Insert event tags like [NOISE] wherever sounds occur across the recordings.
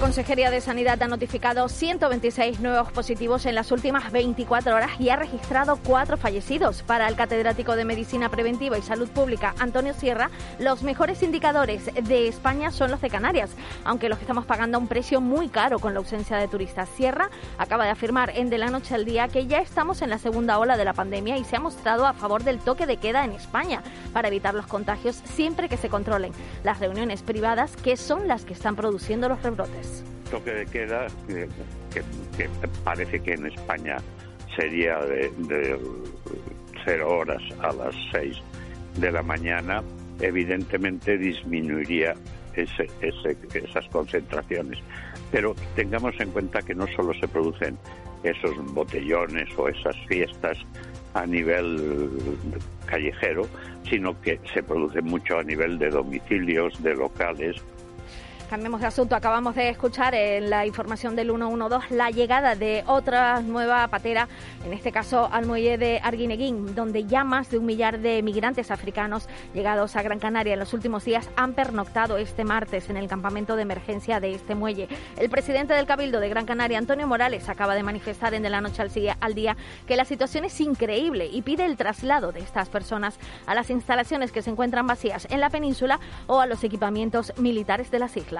Consejería de Sanidad ha notificado 126 nuevos positivos en las últimas 24 horas y ha registrado cuatro fallecidos. Para el catedrático de Medicina Preventiva y Salud Pública, Antonio Sierra, los mejores indicadores de España son los de Canarias, aunque los que estamos pagando a un precio muy caro con la ausencia de turistas. Sierra acaba de afirmar en De la Noche al Día que ya estamos en la segunda ola de la pandemia y se ha mostrado a favor del toque de queda en España para evitar los contagios siempre que se controlen las reuniones privadas que son las que están produciendo los rebrotes. Toque de queda que, parece que en España sería de, cero horas a las seis de la mañana, evidentemente disminuiría esas concentraciones. Pero tengamos en cuenta que no solo se producen esos botellones o esas fiestas a nivel callejero, sino que se produce mucho a nivel de domicilios, de locales, Cambiemos de asunto. Acabamos de escuchar en la información del 112 la llegada de otra nueva patera, en este caso al muelle de Arguineguín, donde ya más de un millar de migrantes africanos llegados a Gran Canaria en los últimos días han pernoctado este martes en el campamento de emergencia de este muelle. El presidente del Cabildo de Gran Canaria, Antonio Morales, acaba de manifestar en De la Noche al Día que la situación es increíble y pide el traslado de estas personas a las instalaciones que se encuentran vacías en la península o a los equipamientos militares de las islas.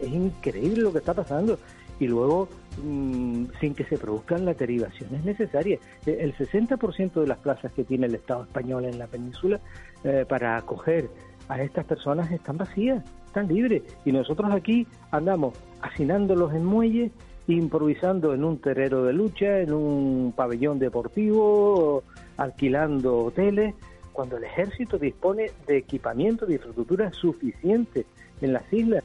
Es increíble lo que está pasando. Y luego, mm, sin que se produzcan las derivaciones necesarias. Eh, el 60% de las plazas que tiene el Estado español en la península eh, para acoger a estas personas están vacías, están libres. Y nosotros aquí andamos hacinándolos en muelles, improvisando en un terrero de lucha, en un pabellón deportivo, alquilando hoteles, cuando el ejército dispone de equipamiento, de infraestructura suficiente en las islas.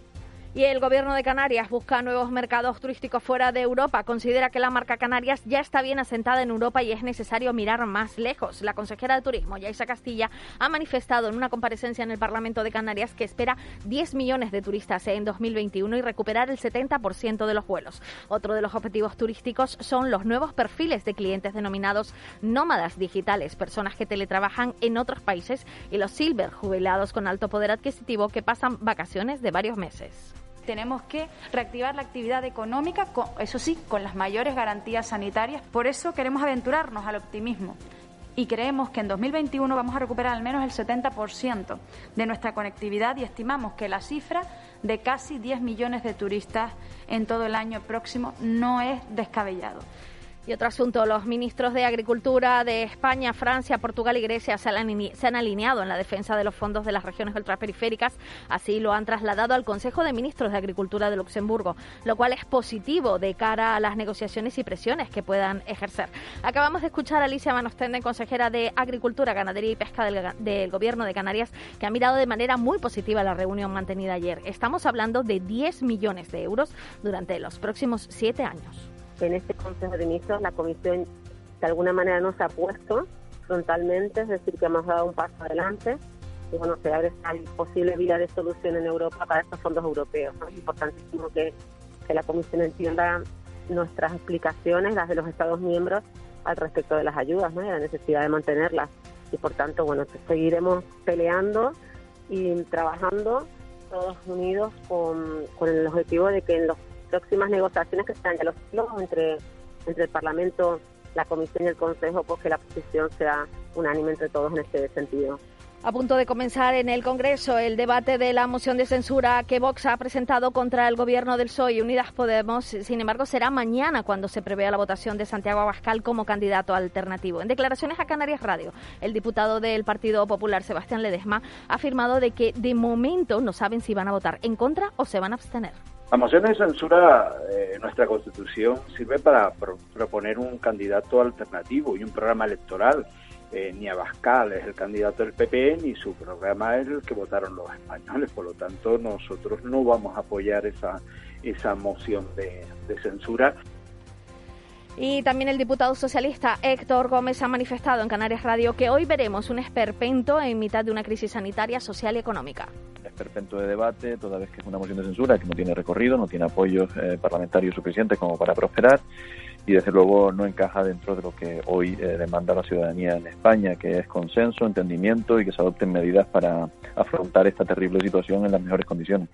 Y el Gobierno de Canarias busca nuevos mercados turísticos fuera de Europa. Considera que la marca Canarias ya está bien asentada en Europa y es necesario mirar más lejos. La consejera de Turismo, Yaisa Castilla, ha manifestado en una comparecencia en el Parlamento de Canarias que espera 10 millones de turistas en 2021 y recuperar el 70% de los vuelos. Otro de los objetivos turísticos son los nuevos perfiles de clientes denominados nómadas digitales, personas que teletrabajan en otros países, y los silver, jubilados con alto poder adquisitivo que pasan vacaciones de varios meses tenemos que reactivar la actividad económica, eso sí, con las mayores garantías sanitarias. Por eso queremos aventurarnos al optimismo y creemos que en 2021 vamos a recuperar al menos el 70% de nuestra conectividad y estimamos que la cifra de casi 10 millones de turistas en todo el año próximo no es descabellado. Y otro asunto, los ministros de Agricultura de España, Francia, Portugal y Grecia se han, alineado en la defensa de los fondos de las regiones ultraperiféricas. Así lo han trasladado al Consejo de Ministros de Agricultura de Luxemburgo, lo cual es positivo de cara a las negociaciones y presiones que puedan ejercer. Acabamos de escuchar a Alicia Manostende, consejera de Agricultura, Ganadería y Pesca del, del Gobierno de Canarias, que ha mirado de manera muy positiva la reunión mantenida ayer. Estamos hablando de 10 millones de euros durante los próximos siete años en este Consejo de Ministros la Comisión de alguna manera no se ha puesto frontalmente, es decir, que hemos dado un paso adelante y bueno, se abre esta posible vía de solución en Europa para estos fondos europeos. Es importantísimo que, que la Comisión entienda nuestras explicaciones, las de los Estados miembros, al respecto de las ayudas ¿no? y la necesidad de mantenerlas. Y por tanto, bueno, seguiremos peleando y trabajando todos unidos con, con el objetivo de que en los próximas negociaciones que están ya los entre, entre el Parlamento, la Comisión y el Consejo, pues que la posición sea unánime entre todos en este sentido. A punto de comenzar en el Congreso el debate de la moción de censura que Vox ha presentado contra el gobierno del PSOE y Unidas Podemos. Sin embargo, será mañana cuando se prevea la votación de Santiago Abascal como candidato alternativo. En declaraciones a Canarias Radio, el diputado del Partido Popular, Sebastián Ledesma, ha afirmado de que de momento no saben si van a votar en contra o se van a abstener. La moción de censura eh, nuestra Constitución sirve para proponer un candidato alternativo y un programa electoral. Eh, ni Abascal es el candidato del PP ni su programa es el que votaron los españoles. Por lo tanto, nosotros no vamos a apoyar esa, esa moción de censura. Y también el diputado socialista Héctor Gómez ha manifestado en Canarias Radio que hoy veremos un esperpento en mitad de una crisis sanitaria, social y económica. Esperpento de debate, toda vez que es una moción de censura que no tiene recorrido, no tiene apoyos eh, parlamentarios suficientes como para prosperar y desde luego no encaja dentro de lo que hoy eh, demanda la ciudadanía en España, que es consenso, entendimiento y que se adopten medidas para afrontar esta terrible situación en las mejores condiciones.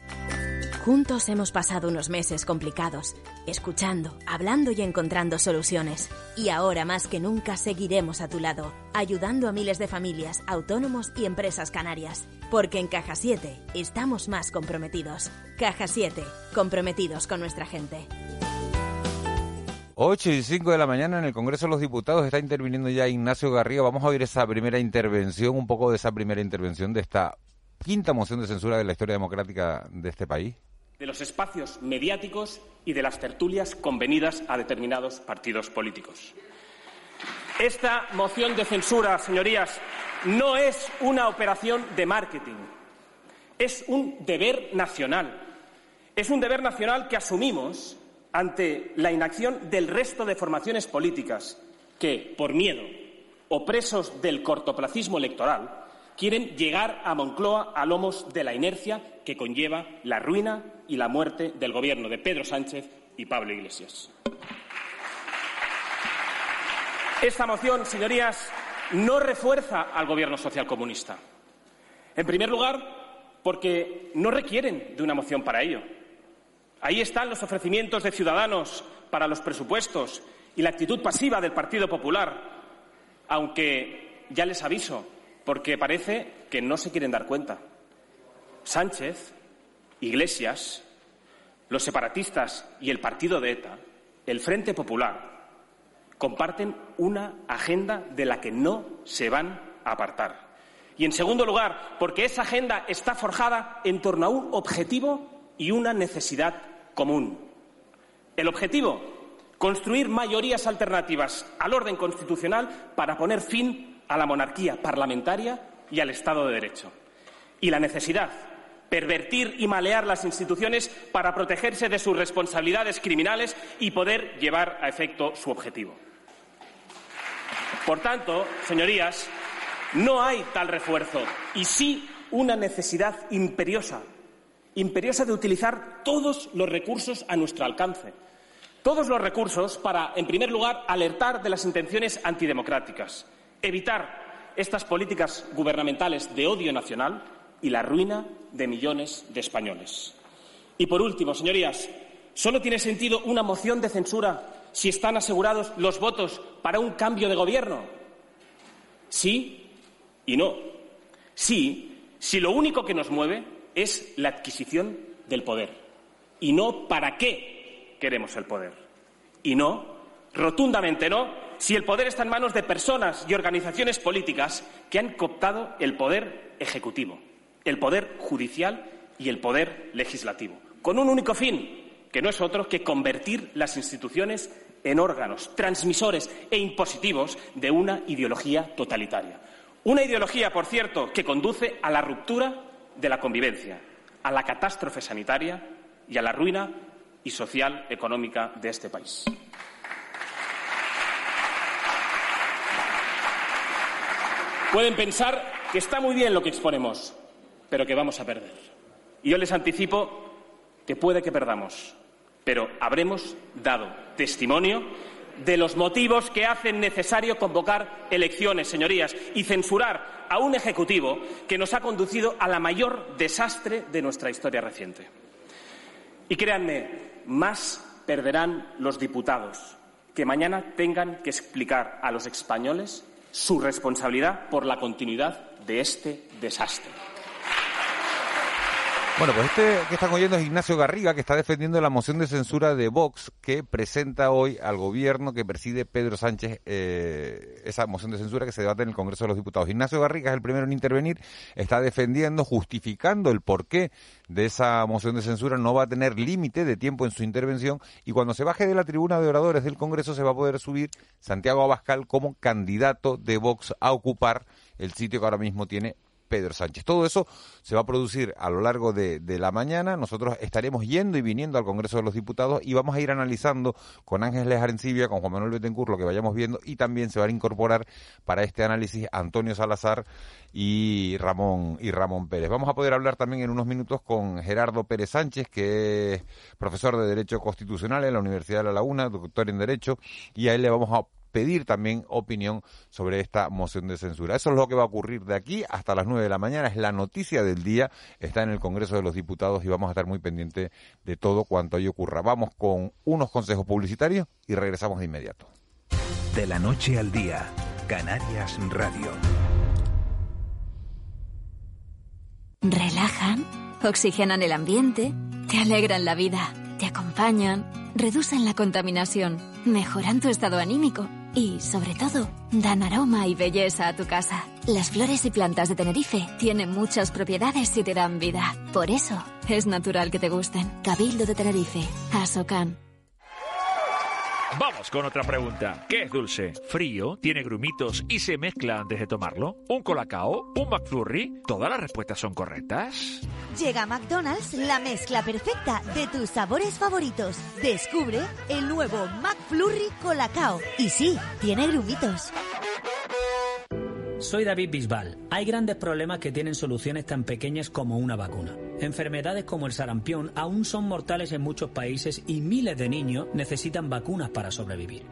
Juntos hemos pasado unos meses complicados, escuchando, hablando y encontrando soluciones. Y ahora más que nunca seguiremos a tu lado, ayudando a miles de familias, autónomos y empresas canarias. Porque en Caja 7 estamos más comprometidos. Caja 7, comprometidos con nuestra gente. 8 y 5 de la mañana en el Congreso de los Diputados está interviniendo ya Ignacio Garriga. Vamos a oír esa primera intervención, un poco de esa primera intervención de esta quinta moción de censura de la historia democrática de este país de los espacios mediáticos y de las tertulias convenidas a determinados partidos políticos. Esta moción de censura, señorías, no es una operación de marketing, es un deber nacional. Es un deber nacional que asumimos ante la inacción del resto de formaciones políticas que, por miedo o presos del cortoplacismo electoral, quieren llegar a Moncloa a lomos de la inercia que conlleva la ruina y la muerte del gobierno de Pedro Sánchez y Pablo Iglesias. Esta moción, señorías, no refuerza al gobierno socialcomunista. En primer lugar, porque no requieren de una moción para ello. Ahí están los ofrecimientos de Ciudadanos para los presupuestos y la actitud pasiva del Partido Popular, aunque ya les aviso, porque parece que no se quieren dar cuenta. Sánchez Iglesias, los separatistas y el partido de ETA, el Frente Popular, comparten una agenda de la que no se van a apartar. Y, en segundo lugar, porque esa agenda está forjada en torno a un objetivo y una necesidad común. El objetivo, construir mayorías alternativas al orden constitucional para poner fin a la monarquía parlamentaria y al Estado de Derecho. Y la necesidad, pervertir y malear las instituciones para protegerse de sus responsabilidades criminales y poder llevar a efecto su objetivo. Por tanto, señorías, no hay tal refuerzo y sí una necesidad imperiosa, imperiosa de utilizar todos los recursos a nuestro alcance. Todos los recursos para, en primer lugar, alertar de las intenciones antidemocráticas, evitar estas políticas gubernamentales de odio nacional y la ruina de millones de españoles. Y por último, señorías, solo tiene sentido una moción de censura si están asegurados los votos para un cambio de gobierno. Sí y no. Sí, si lo único que nos mueve es la adquisición del poder. Y no para qué queremos el poder. Y no, rotundamente no, si el poder está en manos de personas y organizaciones políticas que han cooptado el poder ejecutivo el poder judicial y el poder legislativo, con un único fin, que no es otro que convertir las instituciones en órganos transmisores e impositivos de una ideología totalitaria. Una ideología, por cierto, que conduce a la ruptura de la convivencia, a la catástrofe sanitaria y a la ruina y social económica de este país. Pueden pensar que está muy bien lo que exponemos, pero que vamos a perder. Y yo les anticipo que puede que perdamos, pero habremos dado testimonio de los motivos que hacen necesario convocar elecciones, señorías, y censurar a un Ejecutivo que nos ha conducido a la mayor desastre de nuestra historia reciente. Y créanme, más perderán los diputados que mañana tengan que explicar a los españoles su responsabilidad por la continuidad de este desastre. Bueno, pues este que están oyendo es Ignacio Garriga, que está defendiendo la moción de censura de Vox que presenta hoy al gobierno que preside Pedro Sánchez eh, esa moción de censura que se debate en el Congreso de los Diputados. Ignacio Garriga es el primero en intervenir, está defendiendo, justificando el porqué de esa moción de censura, no va a tener límite de tiempo en su intervención y cuando se baje de la tribuna de oradores del Congreso se va a poder subir Santiago Abascal como candidato de Vox a ocupar el sitio que ahora mismo tiene Pedro Sánchez. Todo eso se va a producir a lo largo de, la mañana. Nosotros estaremos yendo y viniendo al Congreso de los Diputados y vamos a ir analizando con Ángeles Arencibia, con Juan Manuel Betancourt, lo que vayamos viendo y también se van a incorporar para este análisis Antonio Salazar y Ramón y Ramón Pérez. Vamos a poder hablar también en unos minutos con Gerardo Pérez Sánchez, que es profesor de Derecho Constitucional en la Universidad de La Laguna, doctor en Derecho, y a él le vamos a pedir también opinión sobre esta moción de censura. Eso es lo que va a ocurrir de aquí hasta las nueve de la mañana. Es la noticia del día. Está en el Congreso de los Diputados y vamos a estar muy pendientes de todo cuanto ahí ocurra. Vamos con unos consejos publicitarios y regresamos de inmediato. De la noche al día, Canarias Radio. Relajan, oxigenan el ambiente, te alegran la vida, te acompañan, reducen la contaminación, mejoran tu estado anímico y, sobre todo, dan aroma y belleza a tu casa. Las flores y plantas de Tenerife tienen muchas propiedades y te dan vida. Por eso, es natural que te gusten. Cabildo de Tenerife, Asocan. Vamos con otra pregunta. ¿Qué es dulce? ¿Frío? ¿Tiene grumitos y se mezcla antes de tomarlo? ¿Un colacao? ¿Un McFlurry? ¿Todas las respuestas son correctas? Llega a McDonald's la mezcla perfecta de tus sabores favoritos. Descubre el nuevo McFlurry Colacao. Y sí, tiene grumitos. Soy David Bisbal. Hay grandes problemas que tienen soluciones tan pequeñas como una vacuna. Enfermedades como el sarampión aún son mortales en muchos países y miles de niños necesitan vacunas para sobrevivir.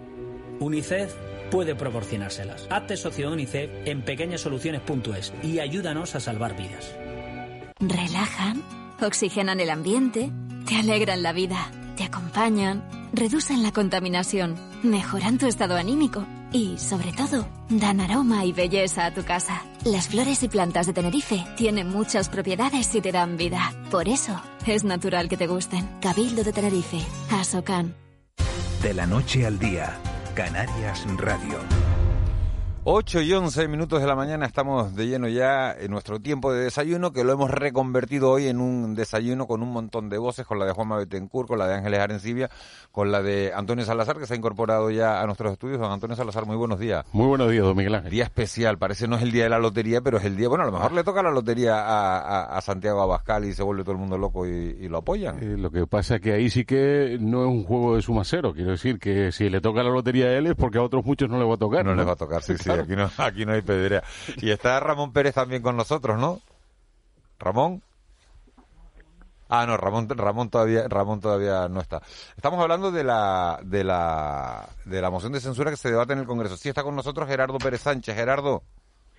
UNICEF puede proporcionárselas. Hazte socio UNICEF en pequeñasoluciones.es y ayúdanos a salvar vidas. Relajan, oxigenan el ambiente, te alegran la vida, te acompañan, reducen la contaminación, mejoran tu estado anímico y, sobre todo, dan aroma y belleza a tu casa. Las flores y plantas de Tenerife tienen muchas propiedades y te dan vida. Por eso, es natural que te gusten. Cabildo de Tenerife, Asocan. De la noche al día, Canarias Radio. 8 y 11 minutos de la mañana estamos de lleno ya en nuestro tiempo de desayuno, que lo hemos reconvertido hoy en un desayuno con un montón de voces, con la de Juanma Betancourt, con la de Ángeles Arencibia, con la de Antonio Salazar, que se ha incorporado ya a nuestros estudios. Don Antonio Salazar, muy buenos días. Muy buenos días, don Miguel Ángel. Día especial, parece no es el día de la lotería, pero es el día, bueno, a lo mejor le toca la lotería a, a, a Santiago Abascal y se vuelve todo el mundo loco y, y lo apoyan. Eh, lo que pasa es que ahí sí que no es un juego de suma cero, quiero decir que si le toca la lotería a él es porque a otros muchos no le va a tocar. No, le va a tocar, sí, sí, aquí no, aquí no hay pedrea. Y está Ramón Pérez también con nosotros, ¿no? Ramón. Ah, no, Ramón, Ramón todavía, Ramón todavía no está. Estamos hablando de la, de la, de la moción de censura que se debate en el Congreso. Sí está con nosotros Gerardo Pérez Sánchez. Gerardo,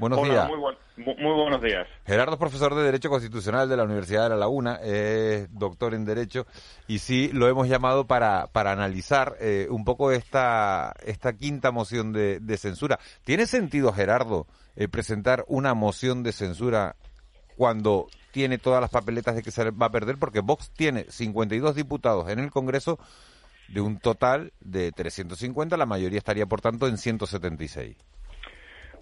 buenos Hola, días. Muy, buen- muy buenos días. Gerardo es profesor de Derecho Constitucional de la Universidad de La Laguna, es doctor en Derecho y sí lo hemos llamado para, para analizar eh, un poco esta, esta quinta moción de, de censura. ¿Tiene sentido, Gerardo, eh, presentar una moción de censura cuando tiene todas las papeletas de que se va a perder? Porque Vox tiene 52 diputados en el Congreso de un total de 350, la mayoría estaría, por tanto, en 176.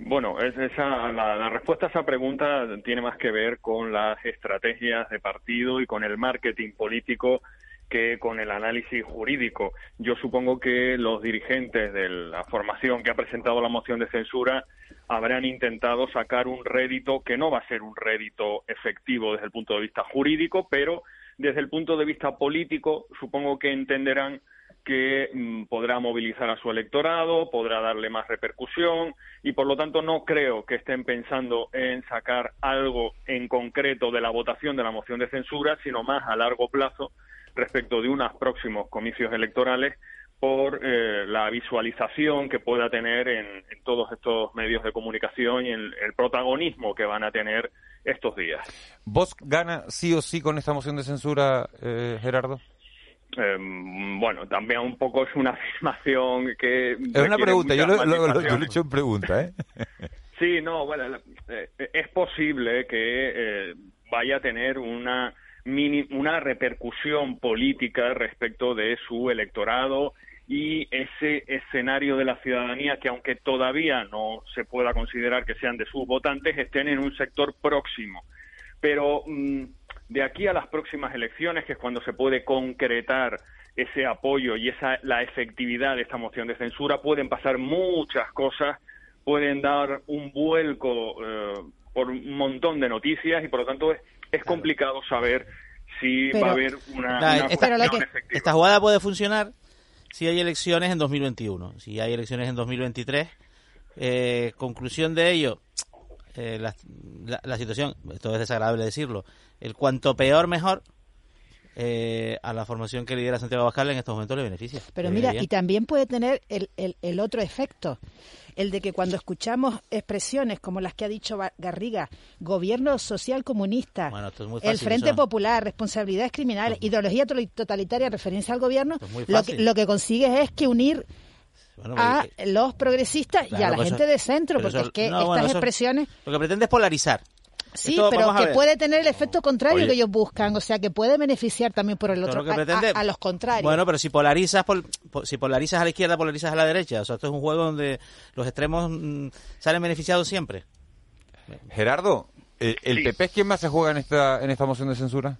Bueno, es esa, la, la respuesta a esa pregunta tiene más que ver con las estrategias de partido y con el marketing político que con el análisis jurídico. Yo supongo que los dirigentes de la formación que ha presentado la moción de censura habrán intentado sacar un rédito que no va a ser un rédito efectivo desde el punto de vista jurídico, pero desde el punto de vista político supongo que entenderán que mm, podrá movilizar a su electorado, podrá darle más repercusión y por lo tanto no creo que estén pensando en sacar algo en concreto de la votación de la moción de censura, sino más a largo plazo respecto de unos próximos comicios electorales por eh, la visualización que pueda tener en, en todos estos medios de comunicación y el, el protagonismo que van a tener estos días. ¿Vos gana sí o sí con esta moción de censura, eh, Gerardo? Eh, bueno, también un poco es una [LAUGHS] afirmación que... Es una pregunta, yo lo, lo- lo- yo matizaciones. lo he hecho en pregunta, ¿eh? Sí, no, bueno, eh, es posible que eh, vaya a tener una mini- una repercusión política respecto de su electorado y ese escenario de la ciudadanía que aunque todavía no se pueda considerar que sean de sus votantes, estén en un sector próximo. Pero mm, de aquí a las próximas elecciones, que es cuando se puede concretar ese apoyo y esa la efectividad de esta moción de censura, pueden pasar muchas cosas pueden dar un vuelco eh, por un montón de noticias y por lo tanto es, es complicado saber si va a haber una, esta, efectiva. esta jugada puede funcionar si hay elecciones en 2021. Si hay elecciones en 2023, eh, conclusión de ello, eh, la, la- la situación, esto es desagradable decirlo, el cuanto peor mejor eh, a la formación que lidera Santiago Abascal en estos momentos le beneficia. Pero Le mira, y también puede tener el, el, el otro efecto, el de que cuando escuchamos expresiones como las que ha dicho Garriga, gobierno social comunista, Bueno, es el Frente eso. Popular, responsabilidades criminales, ideología to- totalitaria, referencia al gobierno, lo que, lo que consigues es que unir Bueno, a porque- los progresistas y a la pues gente eso- de centro, pero porque eso- es que no, estas bueno, eso- expresiones... Lo que pretende es polarizar. Sí, Esto, pero que puede tener el efecto contrario Oye. que ellos buscan, o sea, que puede beneficiar también por el otro, lo que a- a- pretende- a, los contrarios. Bueno, pero si polarizas, si polarizas a la izquierda, polarizas a la derecha. O sea, esto es un juego donde los extremos mm, salen beneficiados siempre. Gerardo, ¿el, el PP es quien más se juega en esta, en esta moción de censura?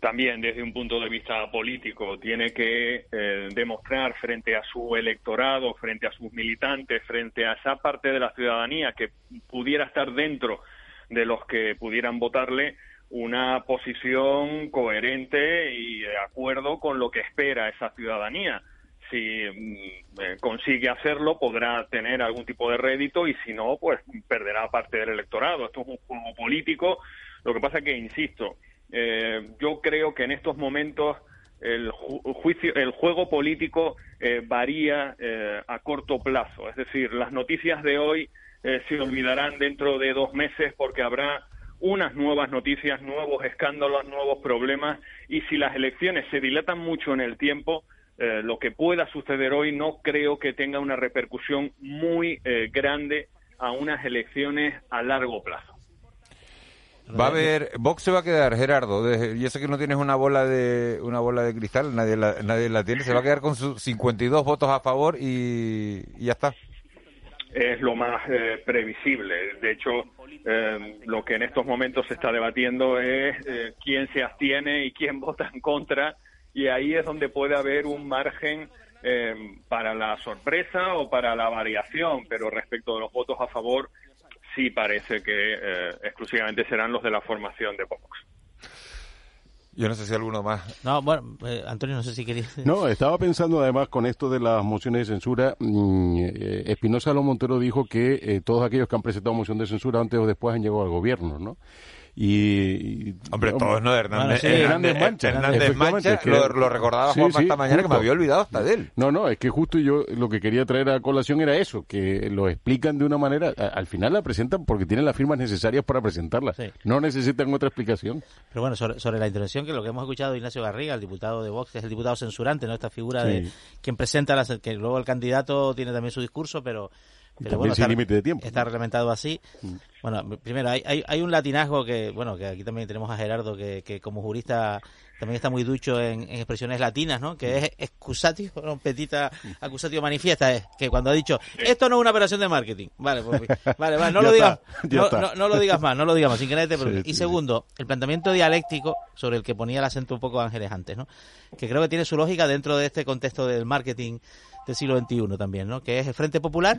También desde un punto de vista político tiene que eh, demostrar frente a su electorado, frente a sus militantes, frente a esa parte de la ciudadanía que pudiera estar dentro de los que pudieran votarle una posición coherente y de acuerdo con lo que espera esa ciudadanía. Si mm, eh, consigue hacerlo, podrá tener algún tipo de rédito y si no, pues perderá parte del electorado. Esto es un juego político. Lo que pasa que, insisto, eh, yo creo que en estos momentos el ju- juicio, el juego político eh, varía eh, a corto plazo. Es decir, las noticias de hoy eh, se olvidarán dentro de dos meses porque habrá unas nuevas noticias, nuevos escándalos, nuevos problemas y si las elecciones se dilatan mucho en el tiempo, eh, lo que pueda suceder hoy no creo que tenga una repercusión muy eh, grande a unas elecciones a largo plazo. Va a haber, Vox se va a quedar, Gerardo. de- yo sé que no tienes una bola de una bola de cristal, nadie la, nadie la tiene. Se va a quedar con sus 52 votos a favor y, y ya está. es lo más eh, previsible. De hecho, eh, lo que en estos momentos se está debatiendo es eh, quién se abstiene y quién [LAUGHS] vota en contra, y ahí es donde puede haber un margen eh, para la sorpresa o para la variación, pero respecto de los votos a favor, sí parece que eh, exclusivamente serán los de la formación de Vox. Yo no sé si alguno más. No, bueno, eh, Antonio, no sé si querías. No, estaba pensando además con esto de las mociones de censura. mm, eh, Espinosa Lo Montero dijo que eh, todos aquellos que han presentado moción de censura antes o después han llegado al gobierno, ¿no? Y, y- Hombre, todos no, Hernández, Bueno, sí, Hernández, Hernández Mancha. Hernández Mancha, que- lo, lo recordaba Sí, Juanma sí, esta mañana que me justo. había olvidado hasta de él. No, no, es que justo yo lo que quería traer a colación era eso, que lo explican de una manera, a- al final la presentan porque tienen las firmas necesarias para presentarla. No necesitan otra explicación. Pero bueno, sobre, sobre la intervención, que lo que hemos escuchado de Ignacio Garriga, el diputado de Vox, es el diputado censurante, ¿no? Esta figura de quien presenta, las, que luego el candidato tiene también su discurso, pero, pero También bueno, sin límite de tiempo. está reglamentado así. Bueno, primero, hay, hay, hay un latinazgo que, bueno, que aquí también tenemos a Gerardo, que, que como jurista también está muy ducho en, en expresiones latinas, ¿no? Que es excusatio, no, petita accusatio manifiesta, es que cuando ha dicho, esto no es una operación de marketing. Vale, pues, vale, vale, no [LAUGHS] lo digas, no, está. no- no lo digas más, no lo digas más, sin que nadie te Sí. Y segundo, el planteamiento dialéctico sobre el que ponía el acento un poco Ángeles antes, ¿no? Que creo que tiene su lógica dentro de este contexto del marketing del siglo XXI también, ¿no? Que es el Frente Popular,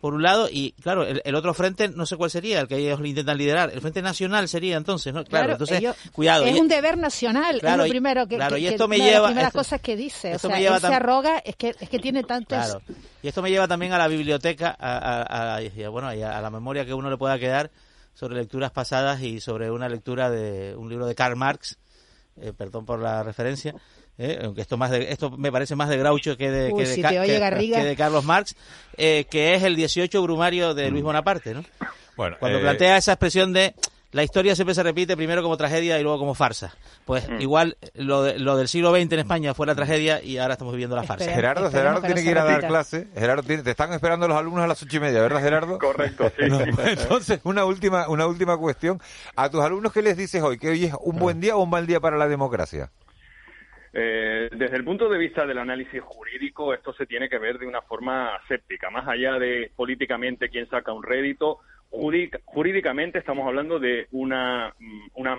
por un lado, y claro, el, el otro frente, no sé cuál sería, el que ellos intentan liderar. El Frente Nacional sería entonces, ¿no? Claro, Claro, entonces, ellos- cuidado. Es y- un deber nacional, Claro, es lo primero que, claro, que- y que esto me lleva- las primeras esto- cosas que dice. O sea, me lleva él se arroga, es que, es que tiene tantos... Claro. Y esto me lleva también a la biblioteca, a, bueno, a la memoria que uno le pueda quedar sobre lecturas pasadas y sobre una lectura de un libro de Karl Marx, eh, perdón por la referencia, eh, aunque esto más de, esto me parece más de Groucho que de, Uy, que de, si que- Garriga. que de Carlos Marx, eh, que es el 18 brumario de Luis Bonaparte, ¿no? Bueno, Cuando eh, plantea esa expresión de la historia siempre se repite primero como tragedia y luego como farsa. Pues Mm. igual lo, de- lo del siglo XX en España fue la tragedia y ahora estamos viviendo la farsa. Gerardo, Gerardo tiene que ir a dar clase. Gerardo, tiene- te están esperando los alumnos a las ocho y media, ¿verdad, Gerardo? Correcto, sí. [LAUGHS] No, entonces, una última, una última cuestión. A tus alumnos, ¿qué les dices hoy? ¿Que hoy es un buen día o un mal día para la democracia? Eh, desde el punto de vista del análisis jurídico, esto se tiene que ver de una forma séptica, más allá de políticamente quién saca un rédito, jurídica- jurídicamente estamos hablando de una, mm, una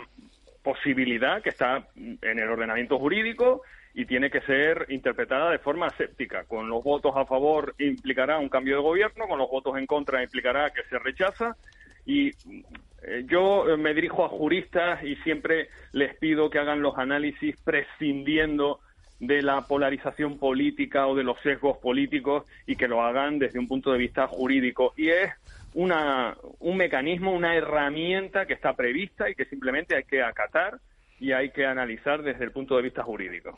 posibilidad que está en el ordenamiento jurídico y tiene que ser interpretada de forma séptica. Con los votos a favor implicará un cambio de gobierno, con los votos en contra implicará que se rechaza Y yo eh, me dirijo a juristas y siempre les pido que hagan los análisis prescindiendo de la polarización política o de los sesgos políticos y que lo hagan desde un punto de vista jurídico. Y es una, un mecanismo, una herramienta que está prevista y que simplemente hay que acatar y hay que analizar desde el punto de vista jurídico.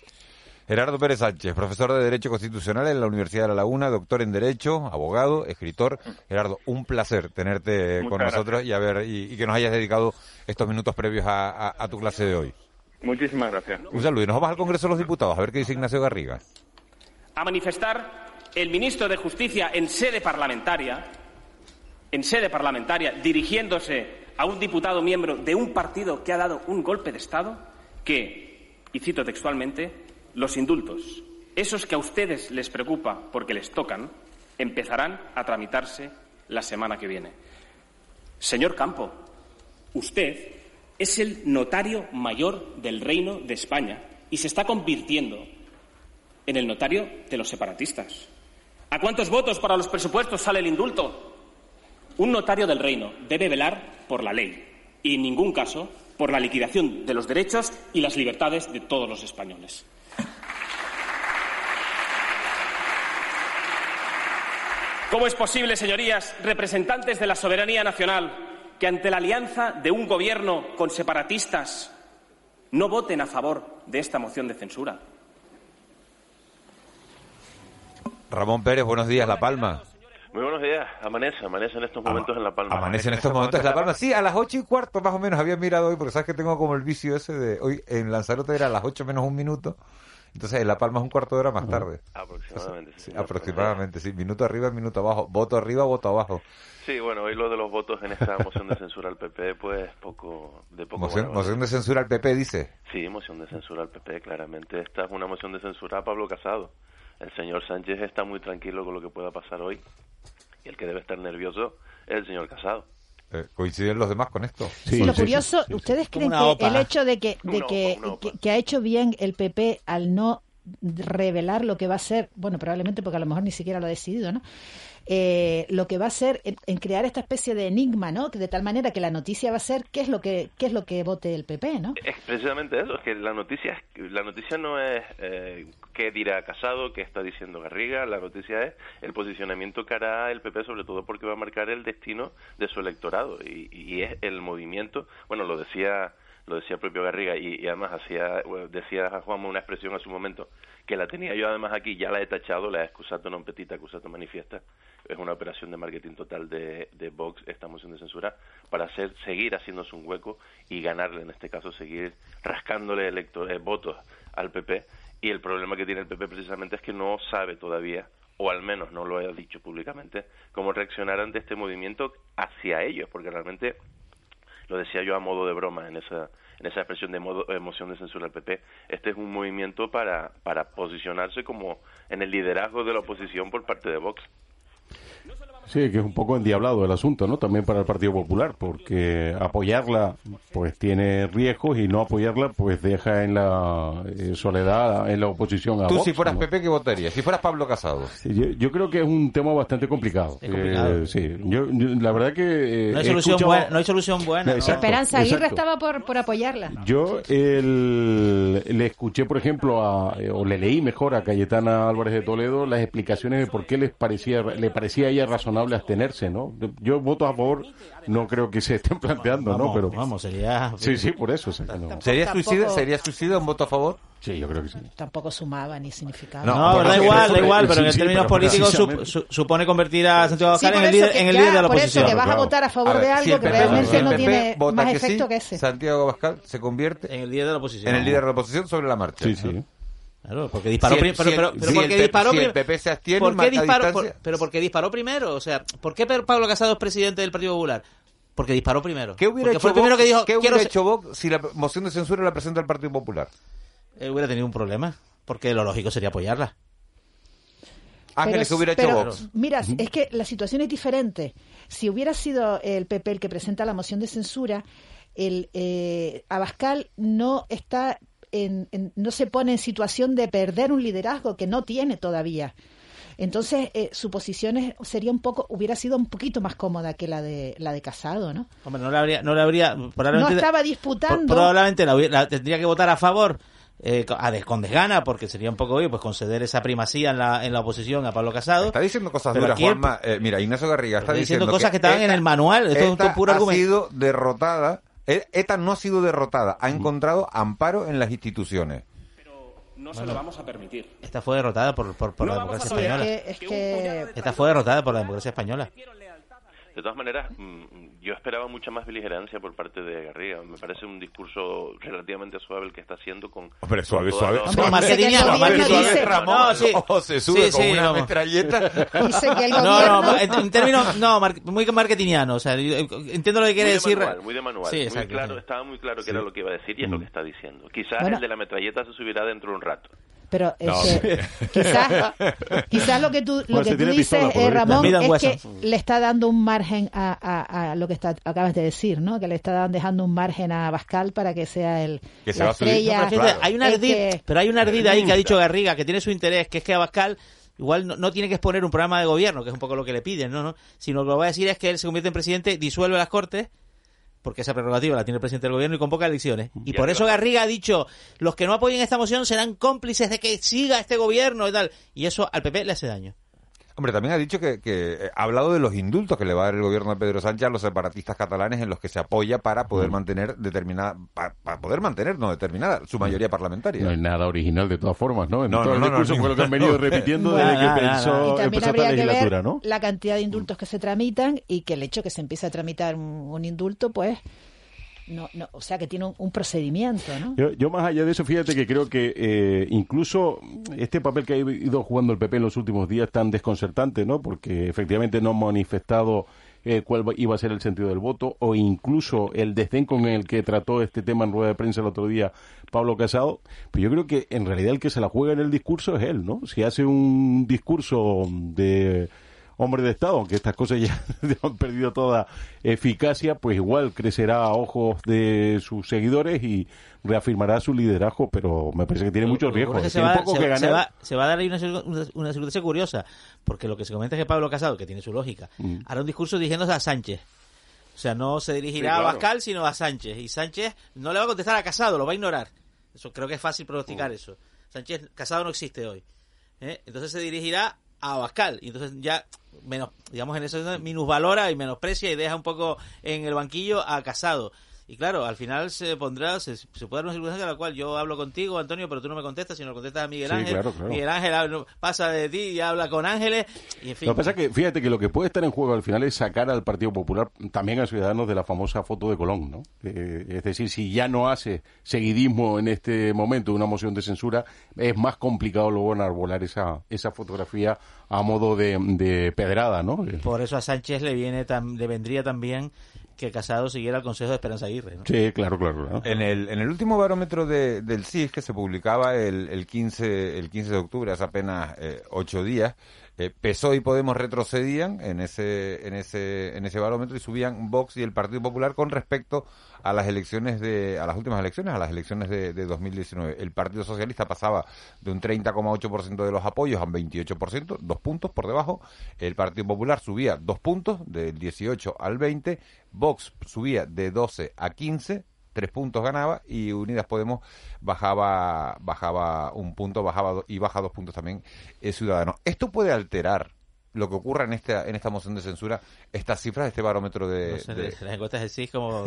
Gerardo Pérez Sánchez, profesor de Derecho Constitucional en la Universidad de La Laguna, doctor en Derecho, abogado, escritor. Gerardo, un placer tenerte con nosotros y, a ver, y, que nos hayas dedicado estos minutos previos a, tu clase de hoy. Muchísimas gracias. Un saludo y nos vamos al Congreso de los Diputados a ver qué dice Ignacio Garriga. A manifestar el ministro de Justicia en sede parlamentaria, en sede parlamentaria, dirigiéndose a un diputado miembro de un partido que ha dado un golpe de Estado, que, y cito textualmente, los indultos, esos que a ustedes les preocupa porque les tocan, empezarán a tramitarse la semana que viene. Señor Campo, usted es el notario mayor del Reino de España y se está convirtiendo en el notario de los separatistas. ¿A cuántos votos para los presupuestos sale el indulto? Un notario del Reino debe velar por la ley y en ningún caso por la liquidación de los derechos y las libertades de todos los españoles. ¿Cómo es posible, señorías, representantes de la soberanía nacional, que ante la alianza de un gobierno con separatistas no voten a favor de esta moción de censura? Ramón Pérez, buenos días, La Palma. Muy buenos días. Amanece, amanece en estos momentos en La Palma. Amanece en estos momentos en La Palma. Sí, a las ocho y cuarto más o menos había mirado hoy, porque sabes que tengo como el vicio ese de hoy en Lanzarote era a las ocho menos un minuto. Entonces, en La Palma es un cuarto de hora más tarde. Aproximadamente, sí. aproximadamente, sí. Minuto arriba, minuto abajo. Voto arriba, voto abajo. Sí, bueno, hoy lo de los votos en esta moción de censura al PP, pues poco de poco. Moción, moción de censura al PP, dice. Sí, moción de censura al PP, claramente. Esta es una moción de censura a Pablo Casado. El señor Sánchez está muy tranquilo con lo que pueda pasar hoy. Y el que debe estar nervioso es el señor Casado. Eh, ¿Coinciden los demás con esto? Sí, lo curioso, ¿ustedes creen que el hecho de, que, de que, que, ha hecho bien el PP al no revelar lo que va a ser, bueno, probablemente porque a lo mejor ni siquiera lo ha decidido, ¿no? Eh, lo que va a ser en, crear esta especie de enigma, ¿no? De tal manera que la noticia va a ser qué es lo que qué es lo que vote el PP, ¿no? Es precisamente eso, es que la noticia la noticia no es eh, qué dirá Casado, qué está diciendo Garriga, la noticia es el posicionamiento que hará el PP, sobre todo porque va a marcar el destino de su electorado y, y es el movimiento, bueno, lo decía lo decía el propio Garriga y, además hacía decía Juanma una expresión a su momento que la tenía yo además aquí ya la he tachado la excusato non petita accusato manifiesta es una operación de marketing total de, de Vox esta moción de censura para hacer seguir haciéndose un hueco y ganarle en este caso seguir rascándole electores, votos al PP y el problema que tiene el PP precisamente es que no sabe todavía o al menos no lo ha dicho públicamente, cómo reaccionar ante este movimiento hacia ellos, porque realmente lo decía yo a modo de broma en esa, en esa expresión de modo, emoción de censura al PP, este es un movimiento para, para posicionarse como en el liderazgo de la oposición por parte de Vox. Sí, que es un poco endiablado el asunto, ¿no? También para el Partido Popular, porque apoyarla pues tiene riesgos y no apoyarla pues deja en la eh, soledad, en la oposición a Tú si fueras Pepe, ¿qué votarías? Si fueras Pablo Casado. yo, creo que es un tema bastante complicado. Eh, sí, yo, la verdad que... Eh, no, hay solución buena, no hay solución buena. Esperanza Aguirre estaba por, por apoyarla. Yo le escuché, por ejemplo, a, o le leí mejor a Cayetana Álvarez de Toledo las explicaciones de por qué les parecía, le parecía a ella razonable abstenerse, ¿no? Yo voto a favor, no creo que se estén planteando, ¿no? Pero vamos, sería Sí, sí, por eso. ¿Sería suicidio, sería suicidio un voto a favor? Sí, yo creo que sí. Tampoco sumaba ni significaba. No, da igual, da igual, pero en términos políticos supone convertir a Santiago Abascal en el líder, en el líder de la oposición. Por eso que vas a votar a favor de algo que realmente no tiene más efecto que ese. Santiago Abascal se convierte en el líder de la oposición. En el líder de la oposición sobre la marcha. Sí, sí. Claro, porque disparó primero. Pero, pero, porque el PP se abstiene, ¿por qué disparó, pero porque disparó primero. O sea, ¿por qué Pablo Casado es presidente del Partido Popular? Porque disparó primero. ¿Qué hubiera hecho, Vox, que dijo, ¿qué hubiera hecho Vox si la moción de censura la presenta el Partido Popular? Él hubiera tenido un problema, porque lo lógico sería apoyarla. Ángeles, ¿qué hubiera hecho Vox? Mira, es que la situación es diferente. Si hubiera sido el PP el que presenta la moción de censura, el eh, Abascal no está no se pone en situación de perder un liderazgo que no tiene todavía. Entonces, eh, su posición sería un poco, hubiera sido un poquito más cómoda que la de la de Casado, ¿no? Hombre, no le habría, no le habría, no estaba disputando. probablemente la, tendría que votar a favor eh, con desgana, porque sería un poco hoy pues conceder esa primacía en la, en la oposición a Pablo Casado. Está diciendo cosas duras, Juanma. Eh, mira, Ignacio Garriga está, diciendo, cosas que, estaban en el manual. Esto es puro ha sido derrotada. E, ETA no ha sido derrotada, ha encontrado amparo en las instituciones no se lo vamos a permitir. Esta fue derrotada por, por, por la democracia española. Es que, Esta fue derrotada por la democracia española. De todas maneras, mm, yo esperaba mucha más beligerancia por parte de Garriga. Me parece un discurso relativamente suave el que está haciendo con... Hombre, suave, suave. Hombre, marketingiano, dice, Ramón, no, sí. o se sube sí, con una no. metralleta. Dice que el gobierno... No, no, en, términos... No, muy marketingiano. O sea, entiendo lo que quiere muy decir. De manual, muy de manual. Sí, muy claro, estaba muy claro que era lo que iba a decir y es lo mm. que está diciendo. Quizás el de la metralleta se subirá dentro de un rato. Pero quizás, quizás lo que tú, lo que tú dices, eh, Ramón, es que le está dando un margen a, a, lo que está, acabas de decir, ¿no? Que le está dejando un margen a Bascal para que sea el la estrella. hay una ardid, pero hay una ardida ahí que ha dicho Garriga que tiene su interés, que es que a Bascal igual no, tiene que exponer un programa de gobierno, que es un poco lo que le piden, ¿no? ¿no? Sino lo que va a decir es que él se convierte en presidente, disuelve las cortes porque esa prerrogativa la tiene el presidente del gobierno y convoca elecciones. Y por eso Garriga ha dicho, los que no apoyen esta moción serán cómplices de que siga este gobierno y tal. Y eso al PP le hace daño. Hombre, también ha dicho que, eh, ha hablado de los indultos que le va a dar el gobierno de Pedro Sánchez a los separatistas catalanes en los que se apoya para poder mm. mantener determinada, para, poder mantener, no determinada, su mayoría parlamentaria. No hay nada original de todas formas, ¿no? En no, todo no, el discurso fue lo que han venido repitiendo desde que pensó, empezó esta legislatura, ¿no? La cantidad de indultos que se tramitan y que el hecho que se empiece a tramitar un indulto, pues no, no, o sea que tiene un, procedimiento, ¿no? Yo, más allá de eso, fíjate que creo que eh, incluso este papel que ha ido jugando el PP en los últimos días tan desconcertante, ¿no? Porque efectivamente no ha manifestado eh, cuál iba a ser el sentido del voto o incluso el desdén con el que trató este tema en rueda de prensa el otro día Pablo Casado, pues yo creo que en realidad el que se la juega en el discurso es él, ¿no? Si hace un discurso de hombre de Estado, aunque estas cosas [LAUGHS] ya han perdido toda eficacia, pues igual crecerá a ojos de sus seguidores y reafirmará su liderazgo, pero me parece que tiene muchos riesgos. Se va, a dar ahí una, una, circunstancia curiosa, porque lo que se comenta es que Pablo Casado, que tiene su lógica, mm. hará un discurso dirigiéndose a Sánchez. O sea, no se dirigirá a Bascal, sino a Sánchez. Y Sánchez no le va a contestar a Casado, lo va a ignorar. Eso creo que es fácil pronosticar mm. eso. Sánchez, Casado no existe hoy. ¿eh? Entonces se dirigirá a Bascal. Y entonces ya menos, digamos, en eso minusvalora y menosprecia y deja un poco en el banquillo a Casado. Y claro, al final se pondrá, se, puede dar una circunstancia en la cual yo hablo contigo, Antonio, pero tú no me contestas, sino contestas a Miguel Ángel. Miguel Ángel pasa de ti y habla con Ángeles. Y en fin. Lo que pasa es que, fíjate que lo que puede estar en juego al final es sacar al Partido Popular, también a Ciudadanos, de la famosa foto de Colón, ¿no? Eh, es decir, si ya no hace seguidismo en este momento una moción de censura, es más complicado luego enarbolar esa, esa fotografía a modo de, de pedrada, ¿no? Por eso a Sánchez le, viene le vendría también que Casado siguiera el consejo de Esperanza Aguirre. ¿no? Sí, claro, claro. En, el, en el último barómetro de, del CIS que se publicaba el, el, 15, el 15 de octubre, hace apenas eh, ocho días, eh, PSOE y Podemos retrocedían en ese, en ese, en ese barómetro y subían Vox y el Partido Popular con respecto a las elecciones de, a las últimas elecciones, a las elecciones de, de 2019. El Partido Socialista pasaba de un 30,8% de los apoyos a un 28%, dos puntos por debajo. El Partido Popular subía dos puntos, del 18 al 20. Vox subía de 12 a 15 tres puntos ganaba y Unidas Podemos bajaba bajaba un punto bajaba y baja dos puntos también el Ciudadano. Esto puede alterar lo que ocurra en esta en esta moción de censura, estas cifras, este barómetro de... Las encuestas de sí como...